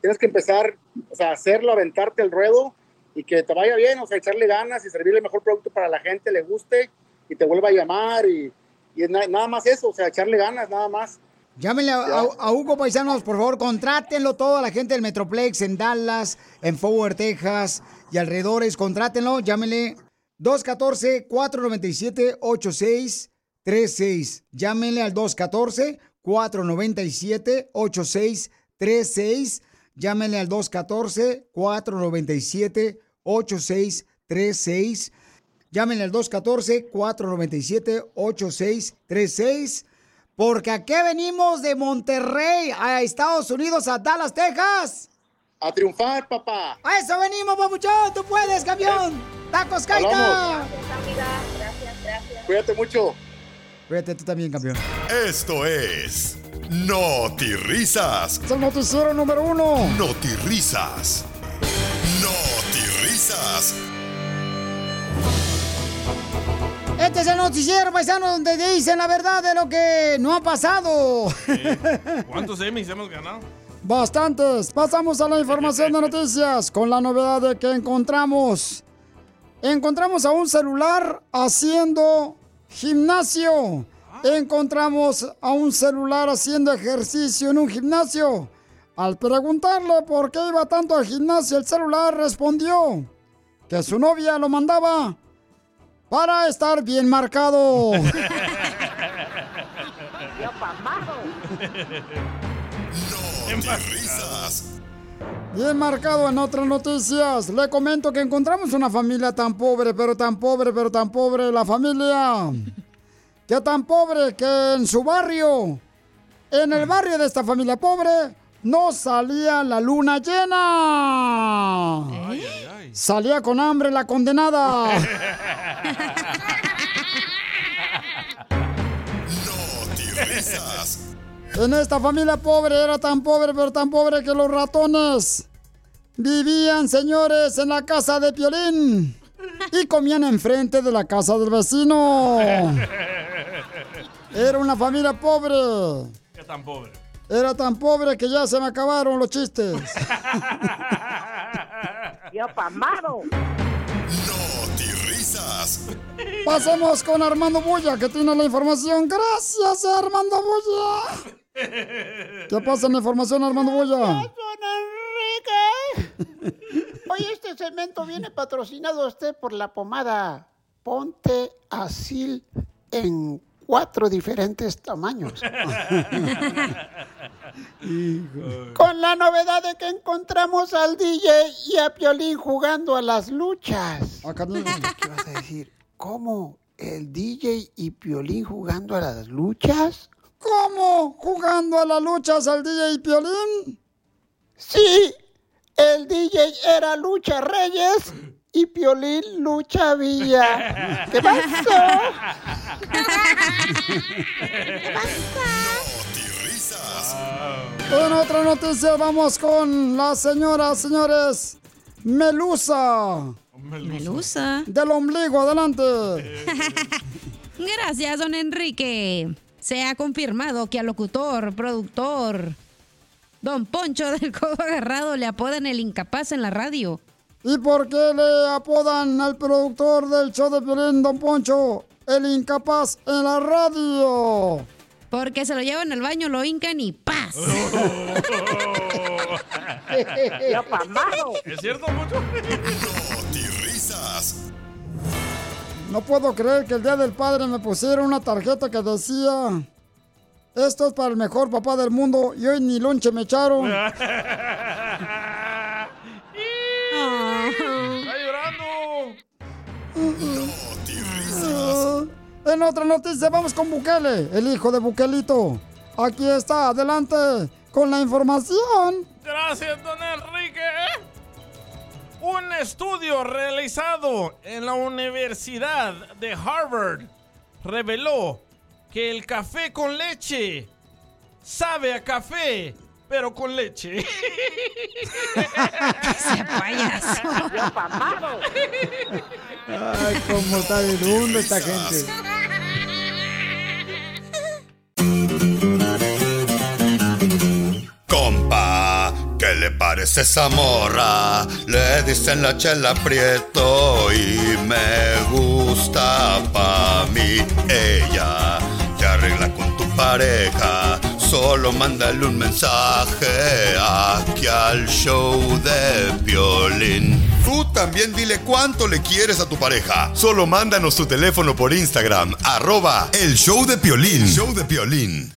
Tienes que empezar, o sea, hacerlo, aventarte el ruedo y que te vaya bien, o sea, echarle ganas y servirle el mejor producto para la gente, le guste y te vuelva a llamar y, y na- nada más eso, o sea, echarle ganas, nada más. Llámenle a, a- a Hugo Paisanos, por favor, contrátenlo toda la gente del Metroplex en Dallas, en Worth, Texas y alrededores, contrátenlo, llámenle 214-497-8636. Llámenle al 214-497-8636. Llámenle al 214-497-8636. Llámenle al 214-497-8636. Porque aquí venimos de Monterrey a Estados Unidos, a Dallas, Texas. A triunfar, papá. A eso venimos, papuchón. Tú puedes, campeón. Tacos Caita. Hablamos. Cuídate mucho. Cuídate tú también, campeón. Esto es Risas. Es el noticiero número uno. Risas. Risas. Este es el noticiero paisano donde dicen la verdad de lo que no ha pasado. ¿Cuántos Emmys hemos ganado? Bastantes. Pasamos a la información de noticias con la novedad de que encontramos. Encontramos a un celular haciendo gimnasio. Encontramos a un celular haciendo ejercicio en un gimnasio. Al preguntarle por qué iba tanto al gimnasio, el celular respondió que su novia lo mandaba para estar bien marcado. Risas. Bien marcado en otras noticias. Le comento que encontramos una familia tan pobre, pero tan pobre, pero tan pobre. La familia. Que tan pobre que en su barrio, en el barrio de esta familia pobre, no salía la luna llena. Salía con hambre la condenada. Risas. En esta familia pobre era tan pobre, pero tan pobre que los ratones vivían, señores, en la casa de Piolín y comían enfrente de la casa del vecino. Era una familia pobre. ¿Qué tan pobre? Era tan pobre que ya se me acabaron los chistes. Yo pamado. Risas. Pasemos con Armando Bulla, que tiene la información. Gracias, Armando Bulla. ¿Qué pasa en la información, Armando? Enrique. Hoy este segmento viene patrocinado a usted por la pomada Ponte Asil en cuatro diferentes tamaños. Con la novedad de que encontramos al DJ y a Piolín jugando a las luchas. Ah, ¿Qué vas a decir? ¿Cómo? ¿El DJ y Piolín jugando a las luchas? ¿Cómo? ¿Jugando a las luchas al DJ y Piolín? Sí, el DJ era Lucha Reyes y Piolín Lucha Villa. ¿Qué pasó? Risas. En otra noticia vamos con la señora, señores, Melusa. Melusa. Del ombligo, adelante. Gracias, don Enrique. Se ha confirmado que al locutor, productor, don Poncho del Codo Agarrado le apodan el incapaz en la radio. ¿Y por qué le apodan al productor del show de Piolín, Don Poncho, el incapaz en la radio? Porque se lo llevan al baño, lo hincan y ¡paz! Pamado. ¿Es cierto, Poncho? No puedo creer que el día del padre me pusieron una tarjeta que decía: Esto es para el mejor papá del mundo y hoy ni lonche me echaron. ¡Está llorando! Ah, En otra noticia, vamos con Bukele, el hijo de Bukelito. Aquí está, adelante con la información. Gracias, don Enrique. Un estudio realizado en la Universidad de Harvard reveló que el café con leche sabe a café, pero con leche. Ese payaso. Ay, cómo está de mundo esta gente. Compa, ¿qué le parece esa morra? Le dicen la chela prieto y me gusta pa' mí. Ella te arregla con tu pareja. Solo mándale un mensaje aquí al show de violín. Tú también dile cuánto le quieres a tu pareja. Solo mándanos tu teléfono por Instagram, arroba el show de Piolín. Show de Piolín.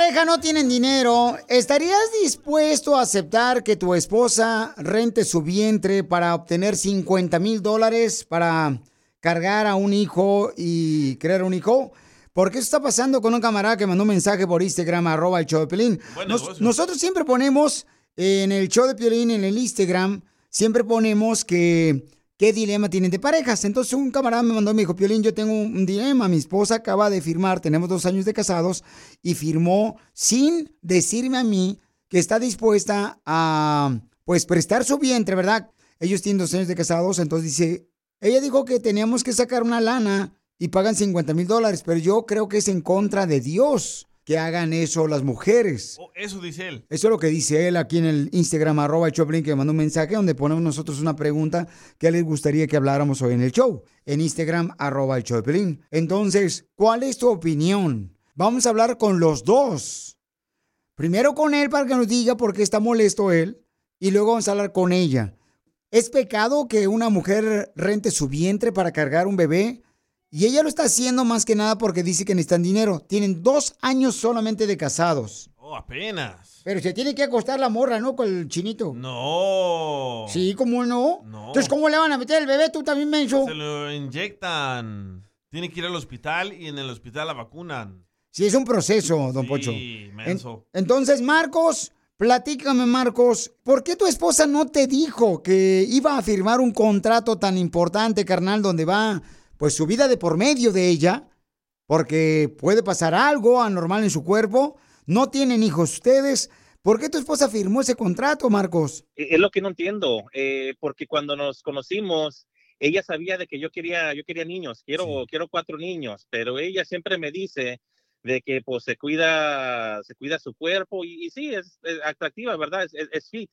Pareja no tienen dinero, ¿estarías dispuesto a aceptar que tu esposa rente su vientre para obtener 50 mil dólares para cargar a un hijo y crear un hijo? Porque eso está pasando con un camarada que mandó un mensaje por Instagram, arroba el show de Piolín. Nos- nosotros siempre ponemos en el show de Piolín, en el Instagram, siempre ponemos que qué dilema tienen de parejas. Entonces un camarada me mandó, me dijo, Piolín, yo tengo un dilema. Mi esposa acaba de firmar, tenemos dos años de casados, y firmó sin decirme a mí que está dispuesta a, pues, prestar su vientre, ¿verdad? Ellos tienen dos años de casados, entonces dice, ella dijo que teníamos que sacar una lana y pagan 50 mil dólares, pero yo creo que es en contra de Dios que hagan eso las mujeres. Oh, eso dice él. Eso es lo que dice él aquí en el Instagram, arroba el Choplin, que mandó un mensaje donde ponemos nosotros una pregunta que les gustaría que habláramos hoy en el show. En Instagram, arroba el Choplin. Entonces, ¿cuál es tu opinión? Vamos a hablar con los dos. Primero con él para que nos diga por qué está molesto él y luego vamos a hablar con ella. ¿Es pecado que una mujer rente su vientre para cargar un bebé? Y ella lo está haciendo más que nada porque dice que necesitan dinero. Tienen dos años solamente de casados. Oh, apenas. Pero se tiene que acostar la morra, ¿no? Con el chinito. No. Sí, ¿cómo no? No. Entonces, ¿cómo le van a meter el bebé? Tú también, menso. Se lo inyectan. Tiene que ir al hospital y en el hospital la vacunan. Sí, es un proceso, don Sí, Pocho. Menso. entonces, Marcos, platícame, Marcos, ¿por qué tu esposa no te dijo que iba a firmar un contrato tan importante, carnal, donde va, pues, su vida de por medio de ella? Porque puede pasar algo anormal en su cuerpo. No tienen hijos ustedes. ¿Por qué tu esposa firmó ese contrato, Marcos? E- Es lo que no entiendo, eh, porque cuando nos conocimos, ella sabía de que yo quería, yo quería niños, quiero, quiero cuatro niños, pero ella siempre me dice de que pues se cuida, se cuida su cuerpo y, y sí, es, es atractiva, ¿verdad? Es, es- es fit,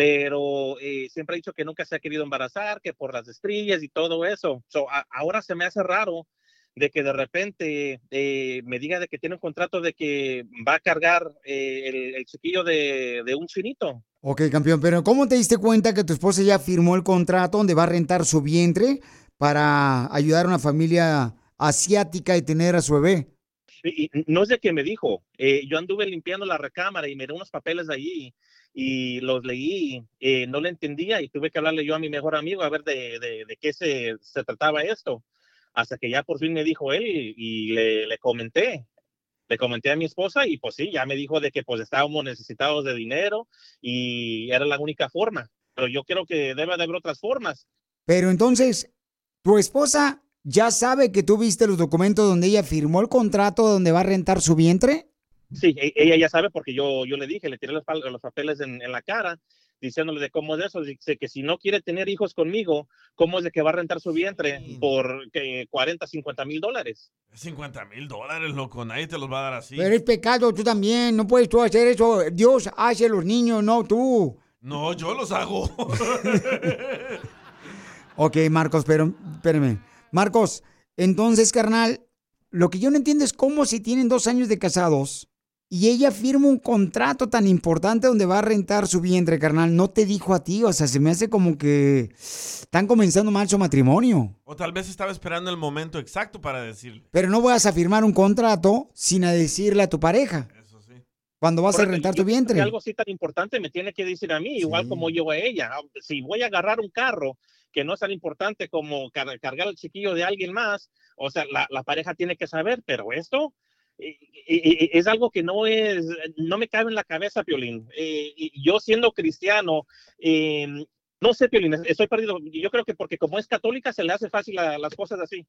pero eh, siempre ha dicho que nunca se ha querido embarazar, que por las estrellas y todo eso. So, a- ahora se me hace raro de que de repente eh, me diga de que tiene un contrato de que va a cargar eh, el, el chiquillo de, de un chinito. Ok, campeón, pero ¿cómo te diste cuenta que tu esposa ya firmó el contrato donde va a rentar su vientre para ayudar a una familia asiática y tener a su bebé? Y, y no es de que me dijo, eh, yo anduve limpiando la recámara y miré unos papeles de allí y los leí, eh, no le entendía y tuve que hablarle yo a mi mejor amigo a ver de, de, qué se, se trataba esto. Hasta que ya por fin me dijo él y, y le, le comenté, le comenté a mi esposa y pues sí, ya me dijo de que pues estábamos necesitados de dinero y era la única forma. Pero yo creo que debe de haber otras formas. Pero entonces, tu esposa ya sabe que tú viste los documentos donde ella firmó el contrato donde va a rentar su vientre? Sí, e- ella ya sabe porque yo, yo le dije, le tiré los, papeles en, en la cara diciéndole de cómo es eso, dice que si no quiere tener hijos conmigo, cómo es de que va a rentar su vientre por que 40, 50 mil dólares. 50 mil dólares, loco. Nadie te los va a dar así. Pero es pecado, tú también, no puedes tú hacer eso. Dios hace a los niños, no tú. No, yo los hago. Ok, Marcos, pero espérame. Marcos, entonces, carnal, lo que yo no entiendo es cómo si tienen dos años de casados y ella firma un contrato tan importante donde va a rentar su vientre, carnal, no te dijo a ti, o sea, se me hace como que están comenzando mal su matrimonio. o tal vez estaba esperando el momento exacto para decirle. Pero no vas a firmar un contrato sin a decirle a tu pareja. Cuando vas a rentar tu vientre. algo así tan importante me tiene que decir a mí, igual como yo a ella. Si voy a agarrar un carro que no es tan importante como car- cargar al chiquillo de alguien más, o sea, la, la pareja tiene que saber, pero esto es algo que no es, no me cabe en la cabeza, Piolín. Eh, yo siendo cristiano, eh, no sé, Piolín, estoy perdido. Yo creo que porque como es católica se le hace fácil a- las cosas así.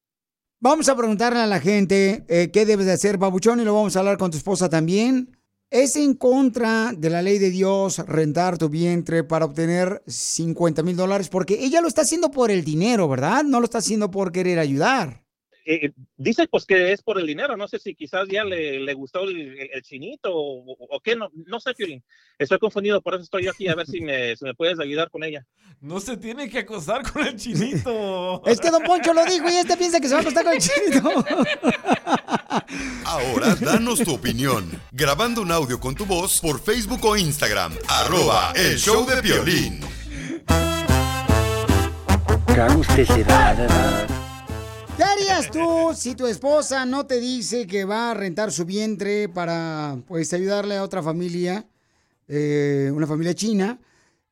Vamos a preguntarle a la gente eh, qué debes de hacer, babuchón, y lo vamos a hablar con tu esposa también. ¿Es en contra de la ley de Dios rentar tu vientre para obtener 50 mil dólares? Porque ella lo está haciendo por el dinero, ¿verdad? No lo está haciendo por querer ayudar. Eh, dice pues que es por el dinero, no sé si quizás ya le, le gustó el, chinito o, o- o qué, no, no sé, Piolín. Estoy confundido, por eso estoy yo aquí, a ver si me, si me puedes ayudar con ella. No se tiene que acostar con el chinito. Es que Don Poncho lo dijo y este piensa que se va a acostar con el chinito. Ahora danos tu opinión. Grabando un audio con tu voz por Facebook o Instagram. Arroba el show de se va, ¿Qué harías tú si tu esposa no te dice que va a rentar su vientre para pues ayudarle a otra familia, eh, una familia china,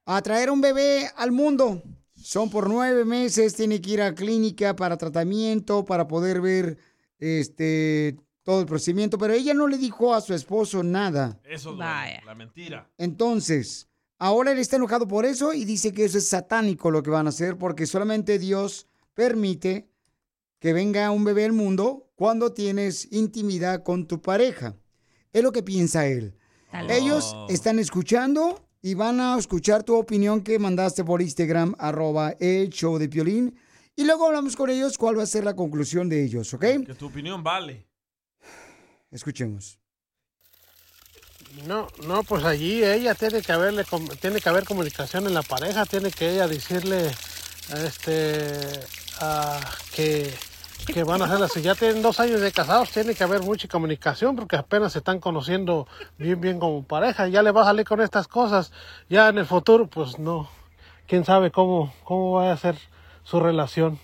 a traer un bebé al mundo? Son por nueve meses, tiene que ir a clínica para tratamiento, para poder ver este todo el procedimiento, pero ella no le dijo a su esposo nada. Eso es la, la mentira. Entonces, ahora él está enojado por eso y dice que eso es satánico lo que van a hacer porque solamente Dios permite que venga un bebé al mundo cuando tienes intimidad con tu pareja. Es lo que piensa él. Ellos están escuchando y van a escuchar tu opinión que mandaste por Instagram, arroba el show de Piolín. Y luego hablamos con ellos cuál va a ser la conclusión de ellos, ¿ok? Que tu opinión vale. Escuchemos. No, no, pues allí ella tiene que haberle, tiene que haber comunicación en la pareja, tiene que ella decirle, este, ah, que, que van a hacer así. Ya tienen dos años de casados, tiene que haber mucha comunicación porque apenas se están conociendo bien, bien como pareja. Ya le va a salir con estas cosas. Ya en el futuro, pues no, quién sabe cómo, cómo va a ser su relación.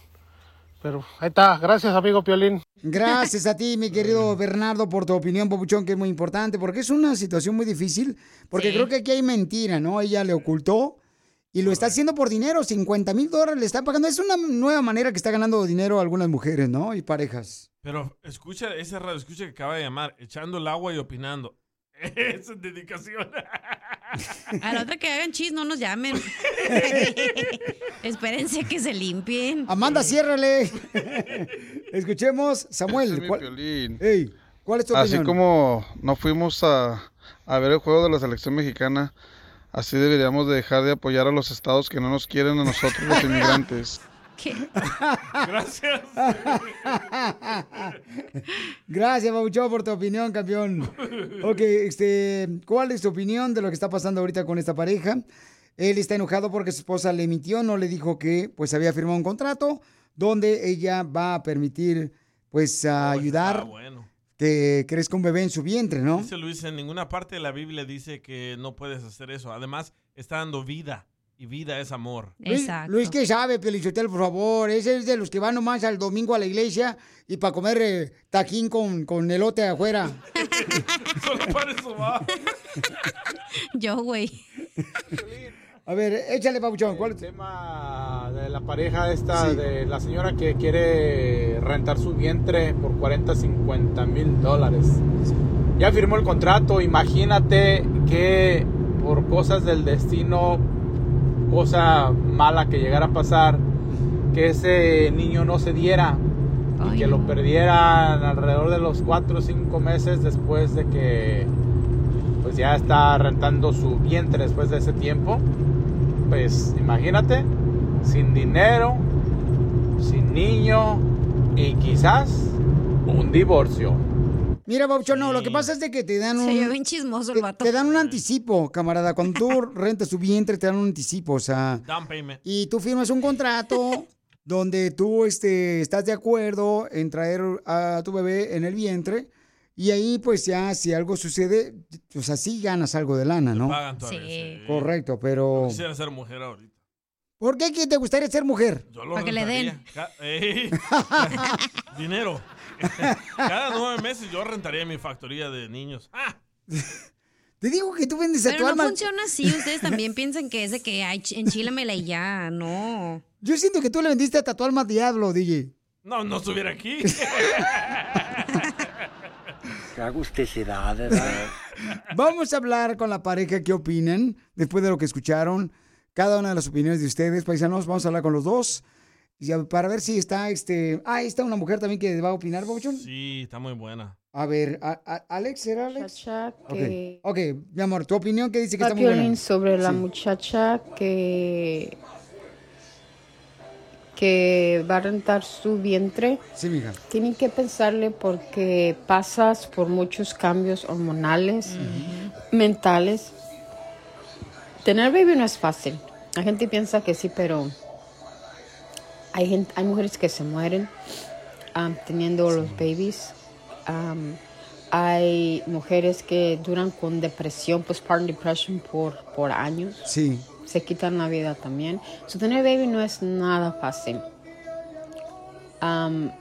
Pero ahí está, gracias amigo Piolín. Gracias a ti, mi querido Bernardo, por tu opinión, Papuchón, que es muy importante, porque es una situación muy difícil, porque creo que aquí hay mentira, ¿no? Ella le ocultó y lo está haciendo por dinero, 50 mil dólares le está pagando. Es una nueva manera que está ganando dinero algunas mujeres, ¿no? Y parejas. Pero escucha ese radio, escucha que acaba de llamar, echando el agua y opinando. Esa es dedicación. A la otra que hagan chis, no nos llamen. Espérense que se limpien. Amanda, ciérrale. Escuchemos, Samuel. Es ¿cuál, Piolín. Ey, ¿cuál es tu Así opinión? como no fuimos a, a ver el juego de la selección mexicana, así deberíamos de dejar de apoyar a los estados que no nos quieren a nosotros los inmigrantes. Gracias. Gracias, Papuchón, por tu opinión, campeón. Ok, este, ¿cuál es tu opinión de lo que está pasando ahorita con esta pareja? Él está enojado porque su esposa le mintió, no le dijo que pues había firmado un contrato donde ella va a permitir pues a ayudar Ah, bueno. Que crezca un bebé en su vientre, ¿no? Dice Luis, en ninguna parte de la Biblia dice que no puedes hacer eso. Además, está dando vida. Y vida es amor. Luis, Luis, ¿qué sabe, Pelichotel, por favor? Ese es de los que van nomás al domingo a la iglesia y para comer eh, taquín con, con elote afuera. Solo para eso va. Yo, güey. A ver, échale, Pabuchón. ¿Cuál El tema de la pareja esta, de la señora que quiere rentar su vientre por 40, 50 mil dólares. Ya firmó el contrato, imagínate que por cosas del destino, cosa mala que llegara a pasar, que ese niño no se diera. y que lo perdieran alrededor de los 4 o 5 meses después de que pues ya está rentando su vientre después de ese tiempo. Pues imagínate, sin dinero, sin niño y quizás un divorcio. Mira, Baucho, no, lo que pasa es de que te dan un... Se oyó bien chismoso el te, dan un anticipo, camarada. Cuando tú rentas tu vientre, te dan un anticipo, o sea... Down payment. Y tú firmas un contrato donde tú este, estás de acuerdo en traer a tu bebé en el vientre. Y ahí, pues ya, si algo sucede, pues así ganas algo de lana, ¿no? Pagan todavía, sí. Correcto, pero... Quisiera ser mujer ahorita. ¿Por qué te gustaría ser mujer? Yo lo Para que le den. Ey. Dinero. Cada nueve meses yo rentaría mi factoría de niños. Ah, Te digo que tú vendes a tu Pero no alma. funciona así. Ustedes también piensan que es de que ay, enchílamela y ya. No. Yo siento que tú le vendiste a tu alma al diablo, DJ. no, no estuviera aquí. Agusticidad, ¿verdad? Vamos a hablar con la pareja qué opinan después de lo que escucharon. Cada una de las opiniones de ustedes, paisanos, vamos a hablar con los dos. Y para ver si está este. Ah, ahí está una mujer también que va a opinar, Bauchón. Sí, está muy buena. A ver, a- a- Alex, ¿será Alex? que- Ok, ok, mi amor, tu opinión que dice que está muy buena. Sobre la Sí. muchacha que que va a rentar su vientre. Sí, mija. Tienen que pensarle porque pasas por muchos cambios hormonales, mentales. Tener baby no es fácil. La gente piensa que sí, pero hay, gente, hay mujeres que se mueren um, teniendo los babies. Um, hay mujeres que duran con depresión, postpartum depression por, por años. Sí. Se quitan la vida también. So, tener baby no es nada fácil. Um,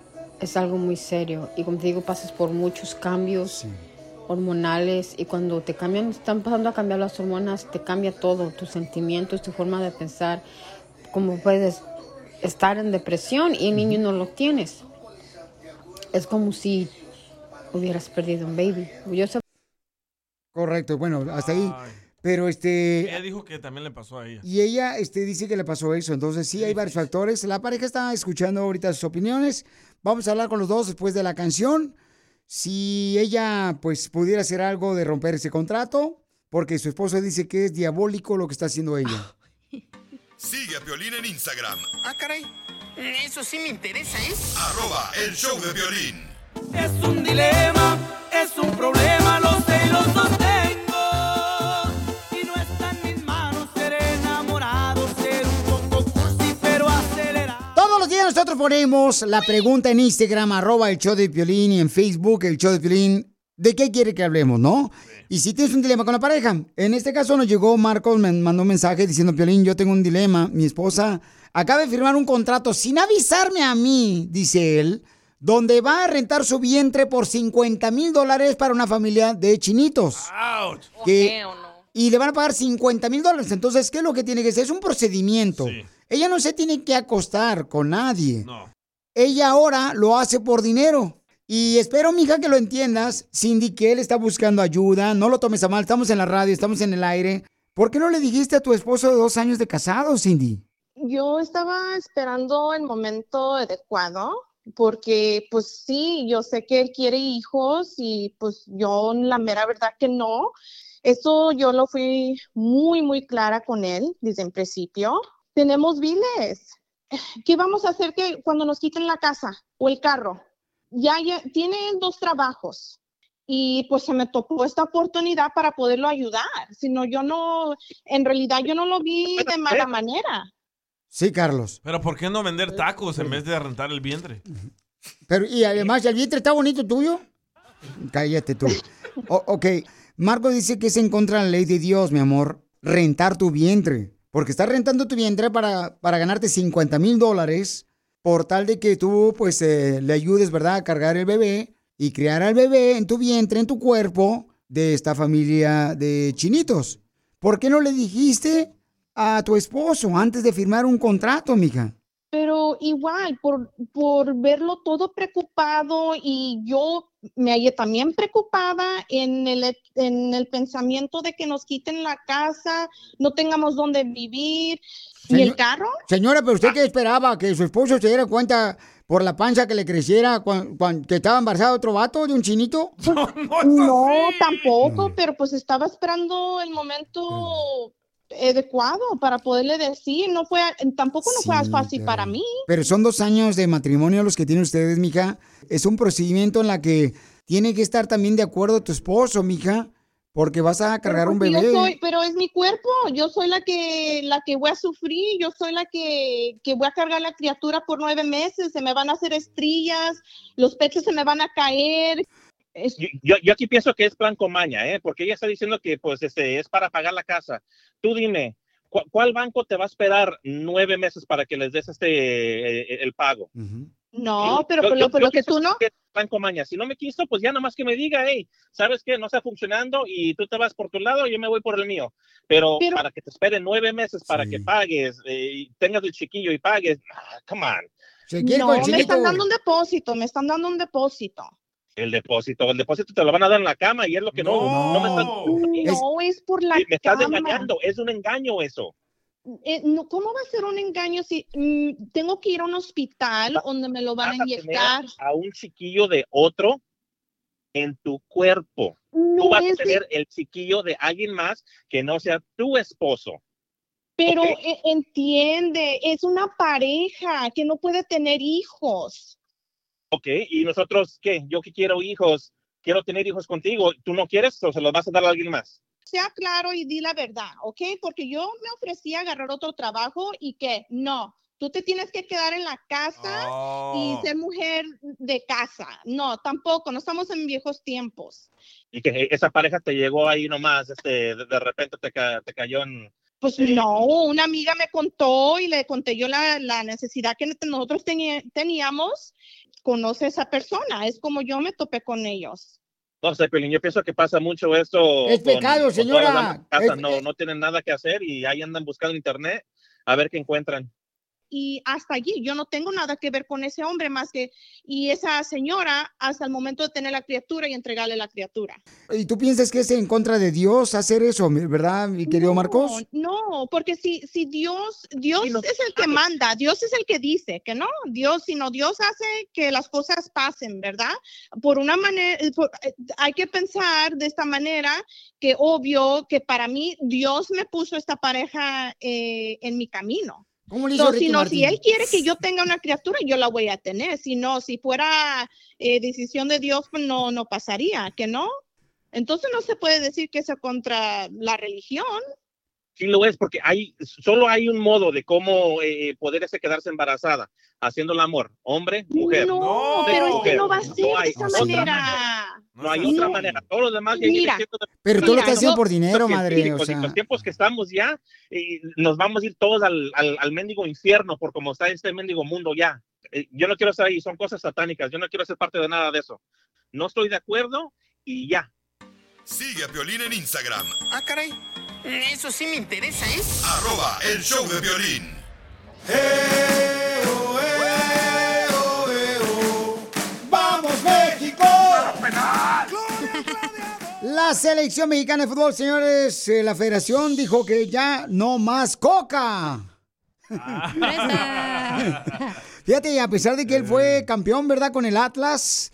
es algo muy serio. Y como te digo, pasas por muchos cambios hormonales. Y cuando te cambian, están pasando a cambiar las hormonas, te cambia todo, tus sentimientos, tu forma de pensar. Cómo puedes estar en depresión y el niño no lo tienes. Es como si hubieras perdido un baby. Yo Correcto, bueno, hasta ahí. Pero este. Ella dijo que también le pasó a ella. Y ella este, dice que le pasó eso. Entonces, sí, hay varios factores. La pareja está escuchando ahorita sus opiniones. Vamos a hablar con los dos después de la canción. Si ella, pues, pudiera hacer algo de romper ese contrato, porque su esposo dice que es diabólico lo que está haciendo ella. Sigue a Piolín en Instagram, Ah, caray. Eso sí me interesa, ¿eh? arroba el show de violín. Es un dilema, es un problema, lo sé y lo nosotros ponemos la pregunta en Instagram, arroba el show de Piolín, y en Facebook, el show de Piolín, ¿de qué quiere que hablemos, no? Y si tienes un dilema con la pareja, en este caso nos llegó Marcos, me mandó un mensaje diciendo, Piolín, yo tengo un dilema, mi esposa acaba de firmar un contrato sin avisarme a mí, dice él, donde va a rentar su vientre por 50 mil dólares para una familia de chinitos. Que- y le van a pagar 50 mil dólares. Entonces, ¿qué es lo que tiene que ser? Es un procedimiento. Ella no se tiene que acostar con nadie. Ella ahora lo hace por dinero. Y espero, mija, que lo entiendas. Cindy, que él está buscando ayuda. No lo tomes a mal. Estamos en la radio, estamos en el aire. ¿Por qué no le dijiste a tu esposo de dos años de casado, Cindy? Yo estaba esperando el momento adecuado porque pues sí, yo sé que él quiere hijos y pues yo la mera verdad que no. Eso yo lo fui muy, muy clara con él desde el principio. Tenemos biles. ¿Qué vamos a hacer que cuando nos quiten la casa o el carro? Ya, ya tiene dos trabajos y pues se me topó esta oportunidad para poderlo ayudar. Si no, yo no, en realidad yo no lo vi de mala manera. Sí, Carlos. Pero ¿por qué no vender tacos en vez de rentar el vientre? Pero, y además, ¿el vientre está bonito tuyo? Cállate tú. O- ok, Marco dice que es en contra de la ley de Dios, mi amor, rentar tu vientre. Porque estás rentando tu vientre para, para ganarte 50 mil dólares por tal de que tú, pues, eh, le ayudes, ¿verdad?, a cargar el bebé y criar al bebé en tu vientre, en tu cuerpo, de esta familia de chinitos. ¿Por qué no le dijiste a tu esposo antes de firmar un contrato, mija? Pero igual, por, por verlo todo preocupado y yo me hallé también preocupada en el, en el pensamiento de que nos quiten la casa, no tengamos dónde vivir. ¿Y el Señor- carro? Señora, pero usted qué esperaba, que su esposo se diera cuenta por la panza que le creciera cuando, que estaba embarazada de otro vato, de un chinito. No, tampoco, pero pues estaba esperando el momento adecuado para poderle decir. No fue, tampoco no fue fácil para mí. Pero son dos años de matrimonio los que tienen ustedes, mija. Es un procedimiento en la que tiene que estar también de acuerdo tu esposo, mija, porque vas a cargar un bebé. Yo soy, pero es mi cuerpo, yo soy la que, la que voy a sufrir, yo soy la que, que voy a cargar la criatura por nueve meses, se me van a hacer estrillas, los pechos se me van a caer. Es- Yo, yo, yo aquí pienso que es plan con maña, ¿eh? Porque ella está diciendo que pues este es para pagar la casa. Tú dime, ¿cu- ¿cuál banco te va a esperar nueve meses para que les des este eh, el pago? No, pero Yo- por yo- lo, por yo lo que tú no, es plan con maña. Si no me quiso, pues ya nomás que me diga, hey, ¿sabes qué? No está funcionando y tú te vas por tu lado y yo me voy por el mío. Pero, Pero- para que te esperen nueve meses para que pagues, eh, y tengas el chiquillo y pagues, ah, come on. no, me están dando un depósito, me están dando un depósito. El depósito, el depósito te lo van a dar en la cama y es lo que no, no, me están... No, es por la me estás cama. engañando, es un engaño eso. Eh, no, ¿Cómo va a ser un engaño si mm, tengo que ir a un hospital donde me lo van a Vas a tener inyectar? a un chiquillo de otro en tu cuerpo. No Tú vas es a de- tener el chiquillo de alguien más que no sea tu esposo. Pero Ok. e- entiende, es una pareja que no puede tener hijos. Ok, y nosotros, ¿qué? Yo que quiero hijos, quiero tener hijos contigo. ¿Tú no quieres o se los vas a dar a alguien más? Sea claro y di la verdad, ¿ok? Porque yo me ofrecí a agarrar otro trabajo y que no, tú te tienes que quedar en la casa y ser mujer de casa. No, tampoco, no estamos en viejos tiempos. Y que esa pareja te llegó ahí nomás, este, de, de repente te, ca- te cayó en... Pues no, una amiga me contó y le conté yo la, la necesidad que nosotros teníamos. Conoce a esa persona, es como yo me topé con ellos. No sé, Pelín, yo pienso que pasa mucho esto. Es pecado, señora. Es- no, no tienen nada que hacer y ahí andan buscando en internet a ver qué encuentran. Y hasta allí yo no tengo nada que ver con ese hombre más que y esa señora hasta el momento de tener la criatura y entregarle la criatura. ¿Y tú piensas que es en contra de Dios hacer eso, verdad, mi querido Marcos? No, porque si, si Dios, Dios es el que manda, Dios es el que dice que no, Dios, sino Dios hace que las cosas pasen, ¿verdad? Por una manera, eh, por- eh, hay que pensar de esta manera que obvio que para mí Dios me puso esta pareja eh, en mi camino. ¿Cómo le hizo si, no, Martin? si él quiere que yo tenga una criatura, yo la voy a tener. Si no, si fuera eh, decisión de Dios, pues no, no pasaría, ¿que no? Entonces no se puede decir que es contra la religión. Sí lo es, porque hay, solo hay un modo de cómo eh, poder ese quedarse embarazada, haciendo el amor, hombre, mujer. No, pero es que mujer. no va a ser hay de esa otra manera. No hay otra No. manera. Todos los demás Mira. de- Pero tú lo estás haciendo no, por dinero, madre, o sea. los tiempos que estamos ya, eh, nos vamos a ir todos al, al, al mendigo infierno por como está este mendigo mundo ya. Eh, yo no quiero estar ahí, son cosas satánicas, yo no quiero ser parte de nada de eso. No estoy de acuerdo y ya. Sigue a Piolín en Instagram, Ah, caray. Eso sí me interesa, ¿eh? arroba el show de violín. ¡Vamos, México! La selección mexicana de fútbol, señores, eh, la federación dijo que ya no más coca. Fíjate, a pesar de que él fue campeón, ¿verdad? Con el Atlas,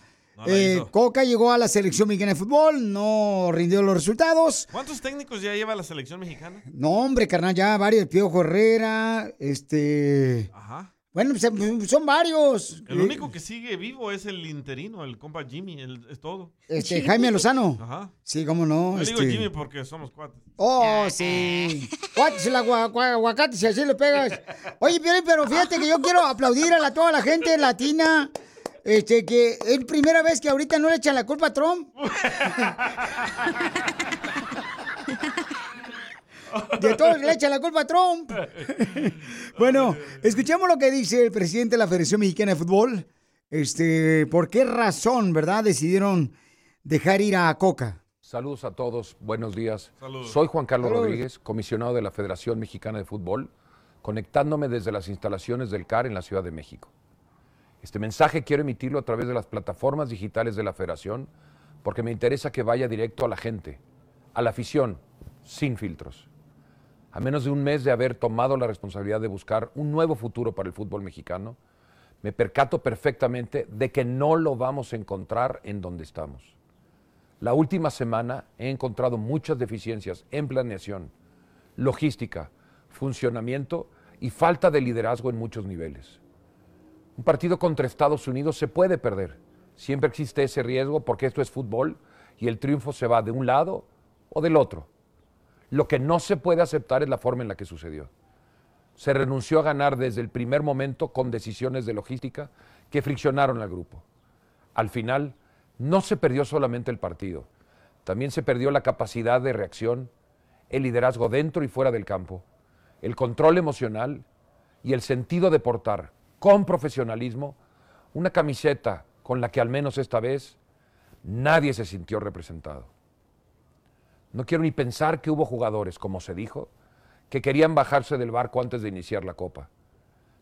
eh, Coca llegó a la selección mexicana de fútbol, no rindió los resultados. ¿Cuántos técnicos ya lleva la selección mexicana? No, hombre, carnal, ya varios, Piojo Herrera, este... Ajá. Bueno, pues, son varios. El Eh, único que sigue vivo es el interino, el compa Jimmy, el- es todo. Este, Jaime Lozano. Ajá. Sí, cómo no. Yo digo este- Jimmy porque somos cuates. Oh, sí. Cuates el agua- agua- aguacate si así le pegas. Oye, pero fíjate que yo quiero aplaudir a la, toda la gente latina. Este, que es primera vez que ahorita no le echan la culpa a Trump. De todos le echan la culpa a Trump. Bueno, escuchemos lo que dice el presidente de la Federación Mexicana de Fútbol. Este, ¿por qué razón, verdad, decidieron dejar ir a Coca? Saludos a todos, buenos días. Saludos. Soy Juan Carlos Saludos. Rodríguez, comisionado de la Federación Mexicana de Fútbol, conectándome desde las instalaciones del CAR en la Ciudad de México. Este mensaje quiero emitirlo a través de las plataformas digitales de la federación porque me interesa que vaya directo a la gente, a la afición, sin filtros. A menos de un mes de haber tomado la responsabilidad de buscar un nuevo futuro para el fútbol mexicano, me percato perfectamente de que no lo vamos a encontrar en donde estamos. La última semana he encontrado muchas deficiencias en planeación, logística, funcionamiento y falta de liderazgo en muchos niveles. Un partido contra Estados Unidos se puede perder. Siempre existe ese riesgo porque esto es fútbol y el triunfo se va de un lado o del otro. Lo que no se puede aceptar es la forma en la que sucedió. Se renunció a ganar desde el primer momento con decisiones de logística que friccionaron al grupo. Al final, no se perdió solamente el partido, también se perdió la capacidad de reacción, el liderazgo dentro y fuera del campo, el control emocional y el sentido de portar con profesionalismo una camiseta con la que al menos esta vez nadie se sintió representado. No quiero ni pensar que hubo jugadores, como se dijo, que querían bajarse del barco antes de iniciar la copa.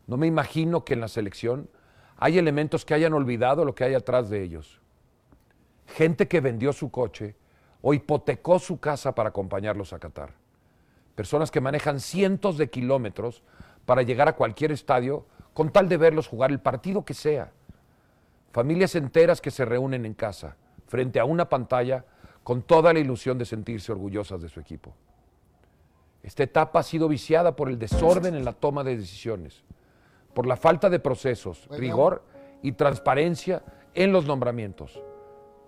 No me imagino que en la selección hay elementos que hayan olvidado lo que hay atrás de ellos. Gente que vendió su coche o hipotecó su casa para acompañarlos a Qatar. Personas que manejan cientos de kilómetros para llegar a cualquier estadio con tal de verlos jugar el partido que sea. Familias enteras que se reúnen en casa, frente a una pantalla, con toda la ilusión de sentirse orgullosas de su equipo. Esta etapa ha sido viciada por el desorden en la toma de decisiones, por la falta de procesos, rigor y transparencia en los nombramientos,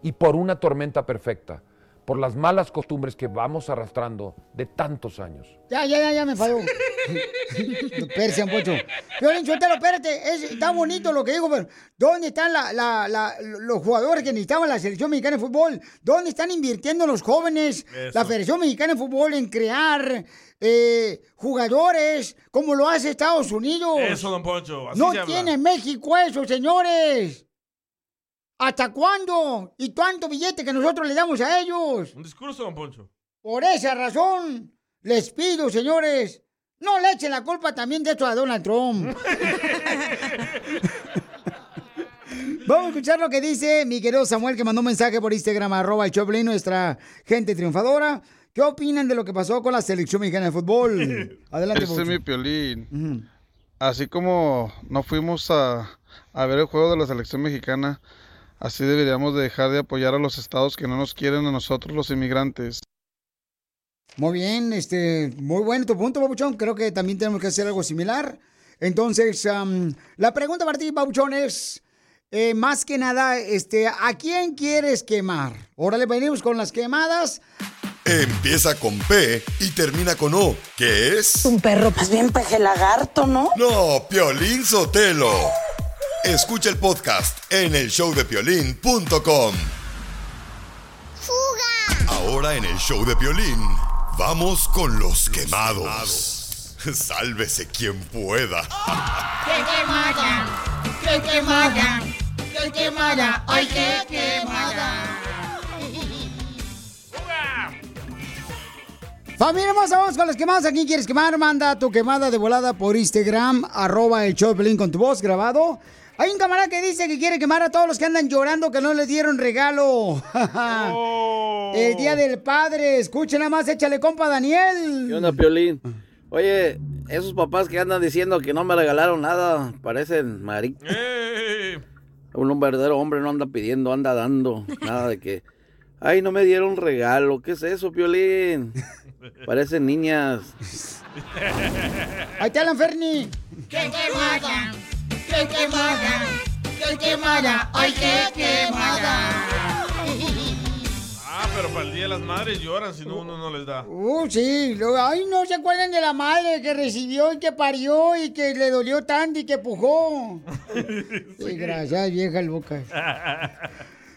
y por una tormenta perfecta, por las malas costumbres que vamos arrastrando de tantos años. Ya, ya, ya, ya me falló. Persian, Pocho. Violín, suéltalo, espérate. Es- está bonito lo que digo, pero ¿dónde están la- la- la- los jugadores que necesitaban la selección mexicana de fútbol? ¿Dónde están invirtiendo los jóvenes, Eso. la Federación Mexicana de Fútbol, en crear eh, jugadores como lo hace Estados Unidos? Eso, don Poncho. Así no se habla. tiene México eso, señores. ¿Hasta cuándo? ¿Y cuánto billete que nosotros le damos a ellos? Un discurso, don Poncho. Por esa razón, les pido, señores, no le echen la culpa también de esto a Donald Trump. Vamos a escuchar lo que dice mi querido Samuel, que mandó un mensaje por Instagram, arroba el Choplin, nuestra gente triunfadora. ¿Qué opinan de lo que pasó con la selección mexicana de fútbol? Adelante, Este es mi piolín. Así como no fuimos a, a ver el juego de la selección mexicana, así deberíamos de dejar de apoyar a los estados que no nos quieren a nosotros los inmigrantes. Muy bien, este, muy bueno tu punto, Babuchón. Creo que también tenemos que hacer algo similar. Entonces, am, la pregunta para ti, Babuchón, es eh, más que nada, este, ¿a quién quieres quemar? Órale, venimos con las quemadas. Empieza con P y termina con O, ¿qué es? Un perro, pues bien peje lagarto, ¿no? No, Piolín Sotelo. Escucha el podcast en el showdepiolín.com. Ahora en el show de Piolín, vamos con los quemados. Sálvese quien pueda. ¡Qué quemada! ¡Qué quemada! ¡Qué quemada! ¡Ay, qué quemada! Familia hermosa, vamos con las quemadas. ¿A quién quieres quemar? Manda tu quemada de volada por Instagram, arroba el show de Pelín con tu voz grabado. Hay un camarada que dice que quiere quemar a todos los que andan llorando que no les dieron regalo. El Día del Padre. Escuchen nada más, échale compa Daniel. ¿Qué onda, Piolín? Oye, esos papás que andan diciendo que no me regalaron nada, parecen maricas. Un verdadero hombre no anda pidiendo, anda dando. Nada de que, ay, no me dieron regalo. ¿Qué es eso, Piolín? Parecen niñas. Ahí te hablan, Ferni. ¡Qué quemada! ¡Qué quemada! ¡Qué quemada! ¡Ay, qué quemada! Ah, pero para el Día de las Madres lloran si no uno no les da. Uh, sí. luego, Ay, no se acuerdan de la madre que recibió y que parió y que le dolió tanto y que pujó. Desgraciada vieja loca.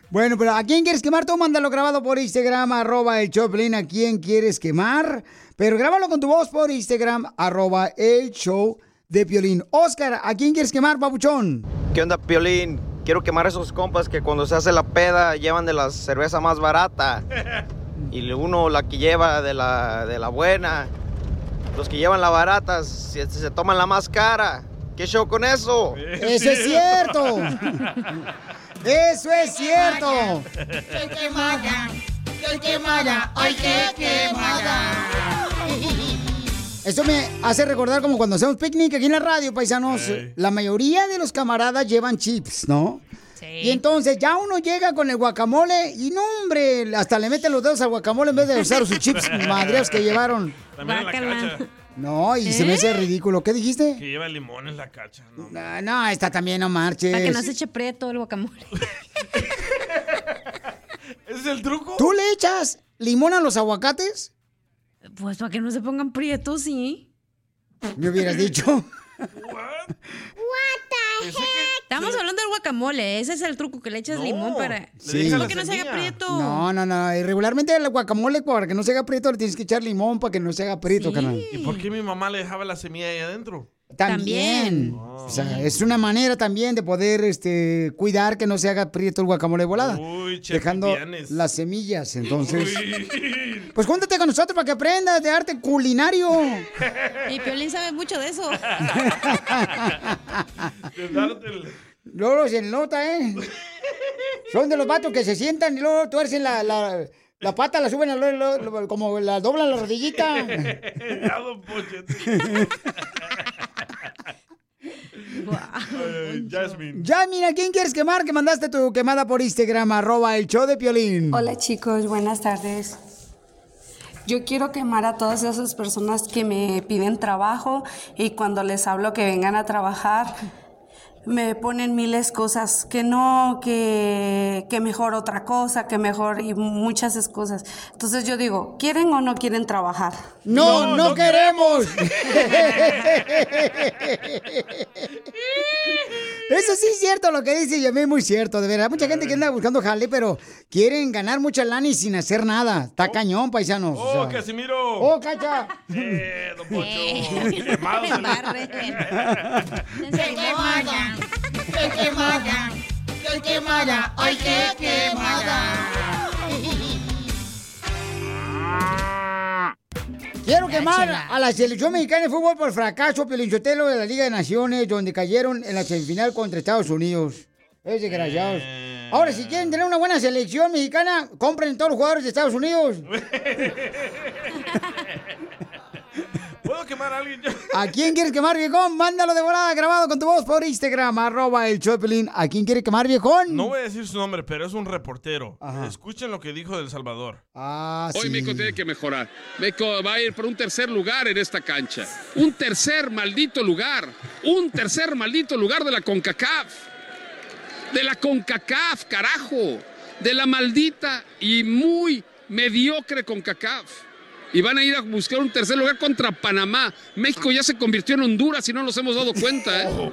Bueno, pero ¿a quién quieres quemar? Tú mándalo grabado por Instagram, arroba el Choplin. ¿A quién quieres quemar? Pero grábalo con tu voz por Instagram, arroba el show de Piolín. Oscar, ¿a quién quieres quemar, papuchón? ¿Qué onda, Piolín? Quiero quemar a esos compas que cuando se hace la peda llevan de la cerveza más barata. Y uno la que lleva de la, de la buena. Los que llevan la barata se, se toman la más cara. ¿Qué show con eso? Eso es cierto. Eso es cierto. ¡Qué quemada! ¡Qué quemada! ¡Ay, qué quemada! Eso me hace recordar como cuando hacemos picnic aquí en la radio, paisanos. La mayoría de los camaradas llevan chips, ¿no? Y entonces ya uno llega con el guacamole y no, hombre, hasta le meten los dedos al guacamole en vez de usar sus chips madreos que llevaron. También en la cacha. No, y se me hace ridículo. ¿Qué dijiste? Que lleva limón en la cacha. ¿no? No, no, esta también no marches. Para que no se eche prieto el guacamole. ¿Ese es el truco? ¿Tú le echas limón a los aguacates? Pues para que no se pongan prietos, sí. Me hubieras dicho. Estamos hablando del guacamole. Ese es el truco, que le echas limón para... Sí. Para que no se haga prieto. No, no, no. Y regularmente el guacamole, para que no se haga prieto, le tienes que echar limón para que no se haga prieto, canal. ¿Y por qué mi mamá le dejaba la semilla ahí adentro? También. O sea, es una manera también de poder este, cuidar que no se haga prieto el guacamole volada. Uy, dejando las semillas. Entonces, Uy. pues júntate con nosotros para que aprendas de arte culinario. Y Piolín sabe mucho de eso. De darte el- Luego se nota, ¿eh? Son de los vatos que se sientan y luego tuercen la, la, la pata, la suben, a lo- lo- lo- como la doblan la rodillita. Ay, Jasmine. Ya, mira, ¿quién quieres quemar? Que mandaste tu quemada por Instagram, arroba el show de Piolín. Hola chicos, buenas tardes. Yo quiero quemar a todas esas personas que me piden trabajo y cuando les hablo que vengan a trabajar me ponen miles cosas, que no, que, que mejor otra cosa, que mejor y muchas excusas. Entonces yo digo, ¿quieren o no quieren trabajar? No, no, queremos. Eso sí es cierto lo que dice Yamé, es muy cierto, de verdad. Mucha gente que anda buscando jale, pero quieren ganar mucha lana y sin hacer nada. Está cañón, paisanos. o ¡Oh, sea. Casimiro! ¡Oh, cacha! Eh, don Pocho. Quemado. ¡Qué quemada! ¡Qué quemada! ¡Qué quemada! ¡Ay, qué quemada! Quiero quemar a la selección mexicana de fútbol por fracaso pelinchotelo de la Liga de Naciones, donde cayeron en la semifinal contra Estados Unidos. Es desgraciados. Ahora, si quieren tener una buena selección mexicana, compren todos los jugadores de Estados Unidos. ¿Puedo quemar a alguien? ¿A quién quieres quemar, viejón? Mándalo de volada grabado con tu voz por Instagram, arroba el Choplin. ¿A quién quiere quemar, viejón? No voy a decir su nombre, pero es un reportero. Escuchen lo que dijo del Salvador. Ah, Hoy México tiene que mejorar. México va a ir por un tercer lugar en esta cancha. Un tercer maldito lugar. Un tercer maldito lugar de la CONCACAF. De la CONCACAF, carajo. De la maldita y muy mediocre CONCACAF. Y van a ir a buscar un tercer lugar contra Panamá. México ya se convirtió en Honduras y no nos hemos dado cuenta. ¿eh?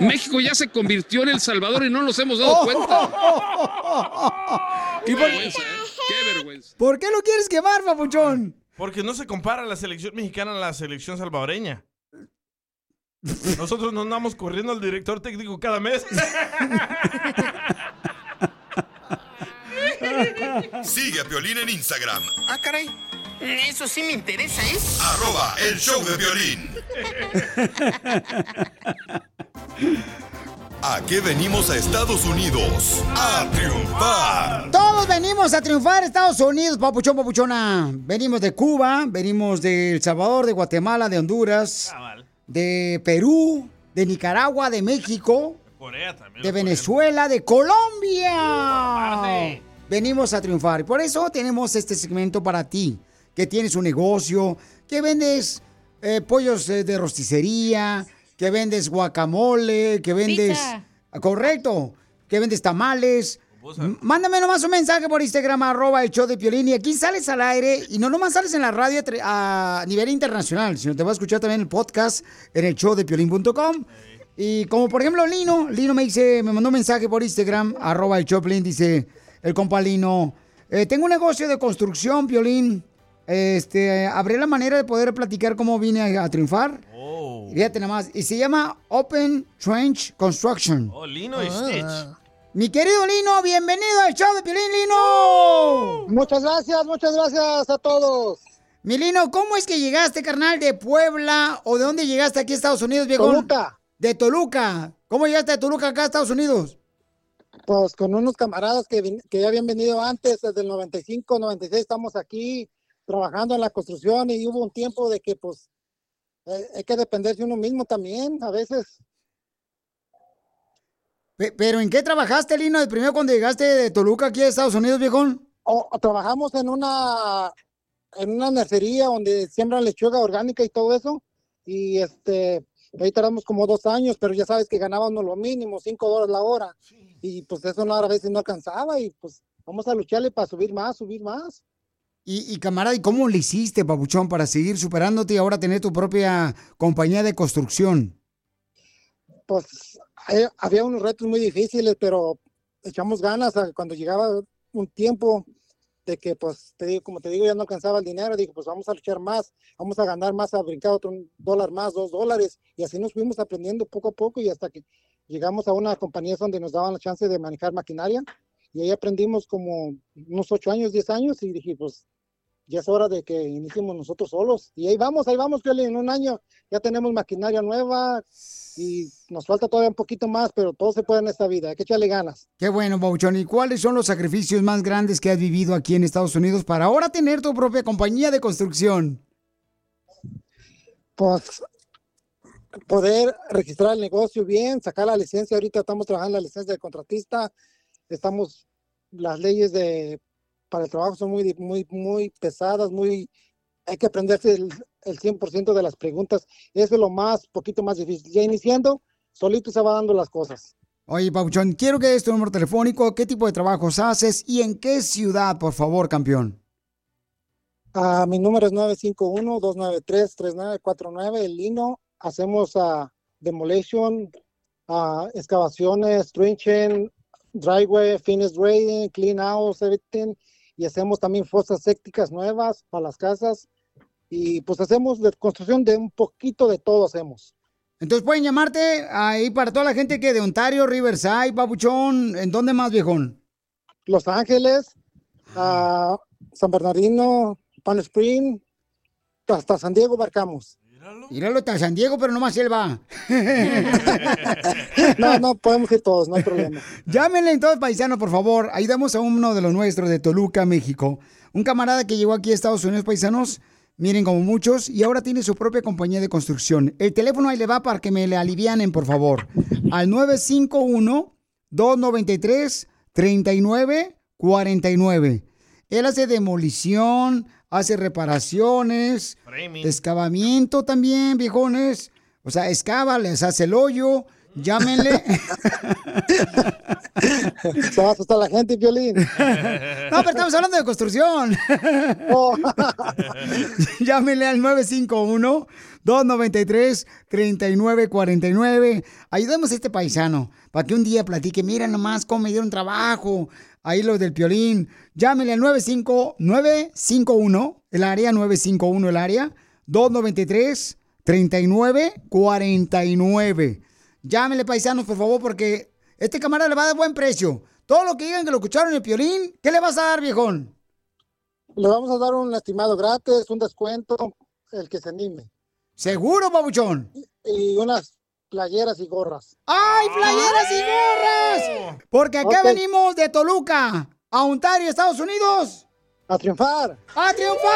México ya se convirtió en El Salvador y no nos hemos dado cuenta. ¿Y Qué por, vergüenza, ¿eh? Qué vergüenza. por qué lo quieres quemar, papuchón? Porque no se compara la selección mexicana a la selección salvadoreña. Nosotros no andamos corriendo al director técnico cada mes. Sigue a Piolín en Instagram, Ah, caray. Eso sí me interesa, ¿eh? arroba el show de violín. ¿A qué venimos a Estados Unidos? A triunfar. Todos venimos a triunfar Estados Unidos, papuchón, papuchona. Venimos de Cuba, venimos de El Salvador, de Guatemala, de Honduras, de Perú, de Nicaragua, de México, Corea también. de Venezuela, de Colombia. Venimos a triunfar. Y por eso tenemos este segmento para ti, que tienes un negocio, que vendes eh, pollos eh, de rosticería, que vendes guacamole, que vendes... Pizza. Correcto. Que vendes tamales. Mándame nomás un mensaje por Instagram, arroba el show de Piolín. Y aquí sales al aire y no nomás sales en la radio a nivel internacional, sino te vas a escuchar también el podcast en el show de piolín.com. Y como por ejemplo Lino, Lino me dice, me mandó un mensaje por Instagram, arroba el Choplin, dice el compa Lino, eh, tengo un negocio de construcción, Piolín. Este, habré la manera de poder platicar cómo vine a, a triunfar. Fíjate nada más. Y se llama Open Trench Construction. Oh, Lino y Stitch. Mi querido Lino, bienvenido al show de Piolín, Lino. Muchas gracias, muchas gracias a todos. Mi Lino, ¿cómo es que llegaste, carnal, de Puebla o de dónde llegaste aquí a Estados Unidos, viejo? Toluca, de Toluca. ¿Cómo llegaste de Toluca acá a Estados Unidos? Pues con unos camaradas que, que ya habían venido antes, desde el 95, 96, estamos aquí trabajando en la construcción y hubo un tiempo de que pues eh, hay que depender de uno mismo también, a veces. Pe- ¿Pero en qué trabajaste, Lino, de primero cuando llegaste de Toluca aquí a Estados Unidos, viejón? O- o trabajamos en una en una nercería donde siembran lechuga orgánica y todo eso y este ahí tardamos como dos años, pero ya sabes que ganábamos lo mínimo, cinco dólares la hora y pues eso no, a veces no alcanzaba y pues vamos a lucharle para subir más, subir más. Y, y camarada, ¿y cómo le hiciste, papuchón, para seguir superándote y ahora tener tu propia compañía de construcción? pues eh, había unos retos muy difíciles, pero echamos ganas a- cuando llegaba un tiempo de que, pues, te digo, como te digo, ya no alcanzaba el dinero, digo, pues vamos a luchar más, vamos a ganar más, a brincar otro dólar más, dos dólares, y así nos fuimos aprendiendo poco a poco y hasta que llegamos a una compañía donde nos daban la chance de manejar maquinaria, y ahí aprendimos como unos ocho años, diez años, y dije, pues, ya es hora de que iniciemos nosotros solos. Y ahí vamos, ahí vamos, Piolín, en un año ya tenemos maquinaria nueva y nos falta todavía un poquito más, pero todo se puede en esta vida, hay que echarle ganas. Qué bueno, papuchón. ¿Y cuáles son los sacrificios más grandes que has vivido aquí en Estados Unidos para ahora tener tu propia compañía de construcción? Pues poder registrar el negocio bien, sacar la licencia, ahorita estamos trabajando en la licencia de contratista, estamos, las leyes de para el trabajo son muy, muy, muy pesadas, muy, hay que aprenderse el, el 100% de las preguntas, eso es lo más, poquito más difícil. Ya iniciando, solito se va dando las cosas. Oye, papuchón, quiero que des tu número telefónico, qué tipo de trabajos haces y en qué ciudad, por favor, campeón. Ah, mi número es 951-293-3949, el Lino. Hacemos ah, demolition, ah, excavaciones, trenching, driveway, finish grading, clean house, everything. Y hacemos también fosas sépticas nuevas para las casas. Y pues hacemos de construcción de un poquito de todo hacemos. Entonces pueden llamarte ahí para toda la gente que de Ontario, Riverside, papuchón, ¿en dónde más, viejón? Los Ángeles, ah, San Bernardino, Pan Spring, hasta San Diego barcamos. Míralo hasta San Diego, pero nomás él va. No, no, podemos ir todos, no hay problema. Llámenle entonces, paisano, por favor. Ayudamos a uno de los nuestros de Toluca, México. Un camarada que llegó aquí a Estados Unidos, paisanos. Miren como muchos. Y ahora tiene su propia compañía de construcción. El teléfono ahí le va para que me le alivianen, por favor. Al 951-293-3949. Él hace demolición, hace reparaciones, Framing. excavamiento también, viejones. O sea, excava, les hace el hoyo. Llámenle. Se va a asustar la gente, Violín. No, pero estamos hablando de construcción. Llámenle al 951-293-3949. Ayudemos a este paisano para que un día platique. Mira nomás cómo me dieron trabajo. Ahí los del piolín. Llámenle al 95 951, el área 951, el área 293-3949. Llámenle, paisanos, por favor, porque este camarada le va a dar buen precio. Todo lo que digan que lo escucharon en el piolín, ¿qué le vas a dar, viejón? Le vamos a dar un estimado gratis, un descuento, el que se anime. ¿Seguro, babuchón? Y unas playeras y gorras. ¡Ay, playeras y gorras! Porque acá venimos de Toluca, a Ontario, Estados Unidos. ¡A triunfar! ¡A triunfar!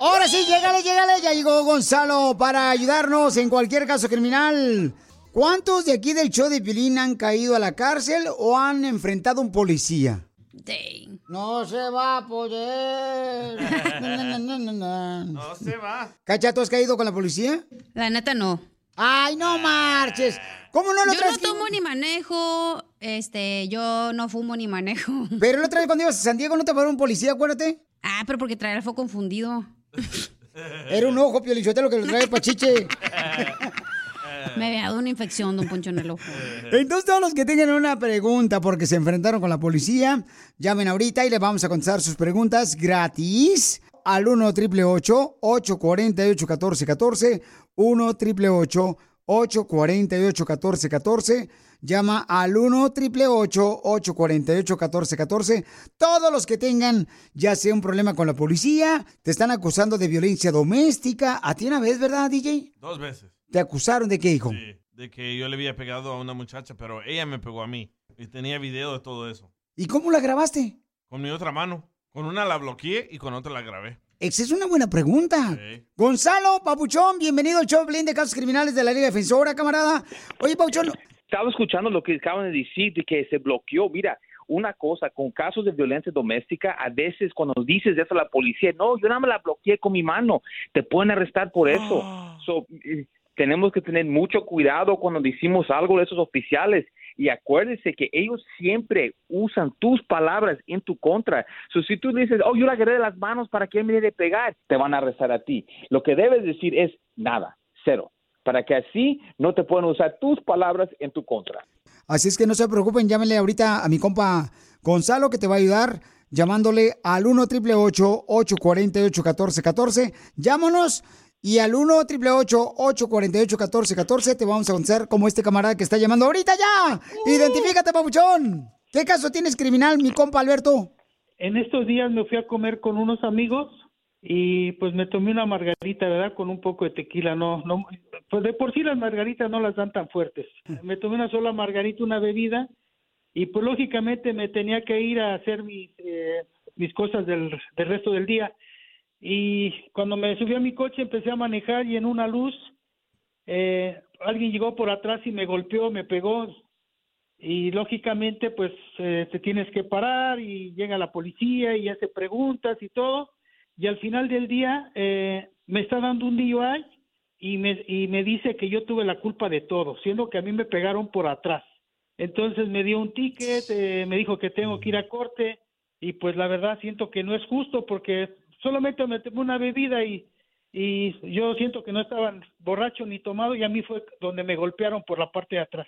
Ahora sí, llégale, llégale. Ya llegó Gonzalo para ayudarnos en cualquier caso criminal. ¿Cuántos de aquí del show de Pilín han caído a la cárcel o han enfrentado a un policía? No se va a poder. Na, na, na, na, na. No se va. Cacha, ¿tú has caído con la policía? La neta no. Ay, no marches. ¿Cómo no lo Yo no que- tomo ni manejo, este, yo no fumo ni manejo. Pero la otra vez cuando ibas a San Diego no te paró un policía, acuérdate. Ah, pero porque traer fue confundido. Era un ojo, Piolichotelo, que lo trae pachiche. Me había dado una infección, don Poncho, en el ojo. Entonces, todos los que tengan una pregunta porque se enfrentaron con la policía, llamen ahorita y les vamos a contestar sus preguntas gratis al 1 888 848 1414 1 888 848 1414 llama al 1 888 848 1414 Todos los que tengan ya sea un problema con la policía, te están acusando de violencia doméstica. A ti una vez, ¿verdad, DJ? Dos veces. ¿Te acusaron de qué, hijo? De que yo le había pegado a una muchacha, pero ella me pegó a mí. Y tenía video de todo eso. ¿Y cómo la grabaste? Con mi otra mano. Con una la bloqueé y con otra la grabé. Esa es una buena pregunta. Gonzalo, Papuchón, bienvenido al show de casos criminales de la Liga Defensora, camarada. Oye, Papuchón, Estaba escuchando lo que acaban de decir de que se bloqueó. Mira, una cosa, con casos de violencia doméstica, a veces cuando dices eso a la policía, no, yo nada más la bloqueé con mi mano, te pueden arrestar por eso. So, eh, tenemos que tener mucho cuidado cuando decimos algo de esos oficiales y acuérdese que ellos siempre usan tus palabras en tu contra. So, si tú dices, oh, yo la agarré de las manos para que él me dé de pegar, te van a arrestar a ti. Lo que debes decir es nada, cero, para que así no te puedan usar tus palabras en tu contra. Así es que no se preocupen, llámenle ahorita a mi compa Gonzalo que te va a ayudar llamándole al 1 888 848 1414 Llámanos y al 1 888 848 1414 te vamos a conocer como este camarada que está llamando ahorita ya. Identifícate, papuchón. ¿Qué caso tienes criminal, mi compa Alberto? En estos días me fui a comer con unos amigos y pues me tomé una margarita, ¿verdad? Con un poco de tequila, no, no, pues de por sí las margaritas no las dan tan fuertes. Me tomé una sola margarita, una bebida y pues lógicamente me tenía que ir a hacer mis, eh, mis cosas del, del resto del día. Y cuando me subí a mi coche empecé a manejar y en una luz eh, alguien llegó por atrás y me golpeó, me pegó y lógicamente pues eh, te tienes que parar y llega la policía y hace preguntas y todo y al final del día eh, me está dando un DUI y me, y me dice que yo tuve la culpa de todo, siendo que a mí me pegaron por atrás. Entonces me dio un ticket, eh, me dijo que tengo que ir a corte y pues la verdad siento que no es justo porque solamente me tomé una bebida y, y yo siento que no estaban borracho ni tomado y a mí fue donde me golpearon por la parte de atrás.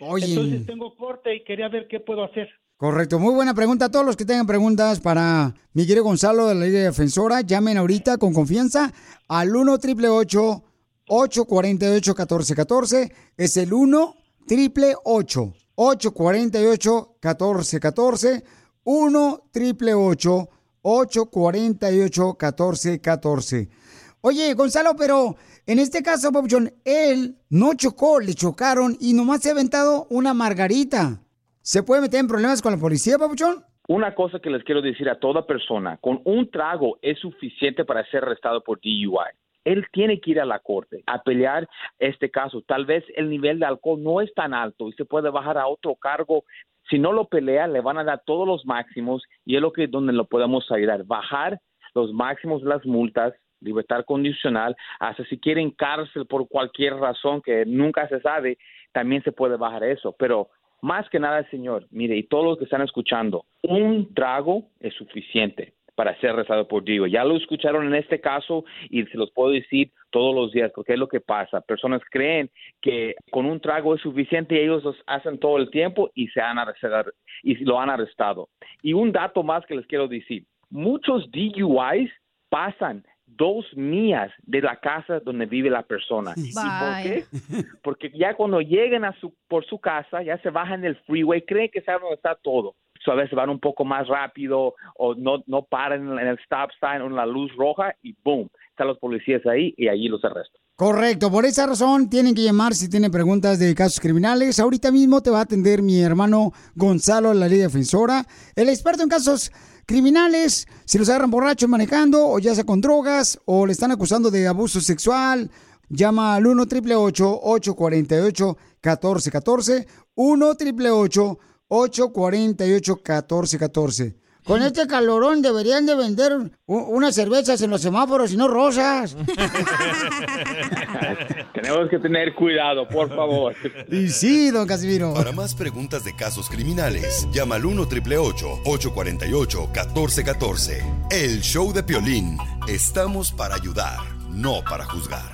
Oye. Entonces tengo corte y quería ver qué puedo hacer. Correcto, muy buena pregunta. Todos los que tengan preguntas para mi querido Gonzalo de la Liga Defensora, llamen ahorita con confianza al 1 888 848 1414 Es el 1 888 848 1414 1 888 848 1414 Oye, Gonzalo, pero en este caso, Bob John, él no chocó, le chocaron y nomás se ha aventado una margarita. ¿Se puede meter en problemas con la policía, Papuchón? Una cosa que les quiero decir a toda persona, con un trago es suficiente para ser arrestado por DUI. Él tiene que ir a la corte a pelear este caso. Tal vez el nivel de alcohol no es tan alto y se puede bajar a otro cargo. Si no lo pelea, le van a dar todos los máximos y es lo que donde lo podemos ayudar. Bajar los máximos de las multas, libertad condicional, hasta si quieren cárcel por cualquier razón que nunca se sabe, también se puede bajar eso. Pero más que nada, señor, mire, y todos los que están escuchando, un trago es suficiente para ser arrestado por Dios. Ya lo escucharon en este caso y se los puedo decir todos los días, porque es lo que pasa. Personas creen que con un trago es suficiente y ellos lo hacen todo el tiempo y se han arrestado, y lo han arrestado. Y un dato más que les quiero decir. Muchos DUIs pasan dos millas de la casa donde vive la persona. ¿Y por qué? Porque ya cuando lleguen a su, por su casa, ya se bajan del freeway, creen que saben dónde está todo. So, a veces van un poco más rápido o no, no paran en el stop sign o en la luz roja y boom, están los policías ahí y allí los arrestan. Correcto, por esa razón tienen que llamar si tienen preguntas de casos criminales. Ahorita mismo te va a atender mi hermano Gonzalo la Liga Defensora, el experto en casos criminales, si los agarran borrachos manejando o ya sea con drogas o le están acusando de abuso sexual. Llama al 1 888 848 1414 1 888 848 1414 Con este calorón deberían de vender unas cervezas en los semáforos y no rosas. Tenemos que tener cuidado, por favor. Y sí, don Casimiro. Para más preguntas de casos criminales, llama al 1 848 1414 El show de Piolín. Estamos para ayudar, no para juzgar.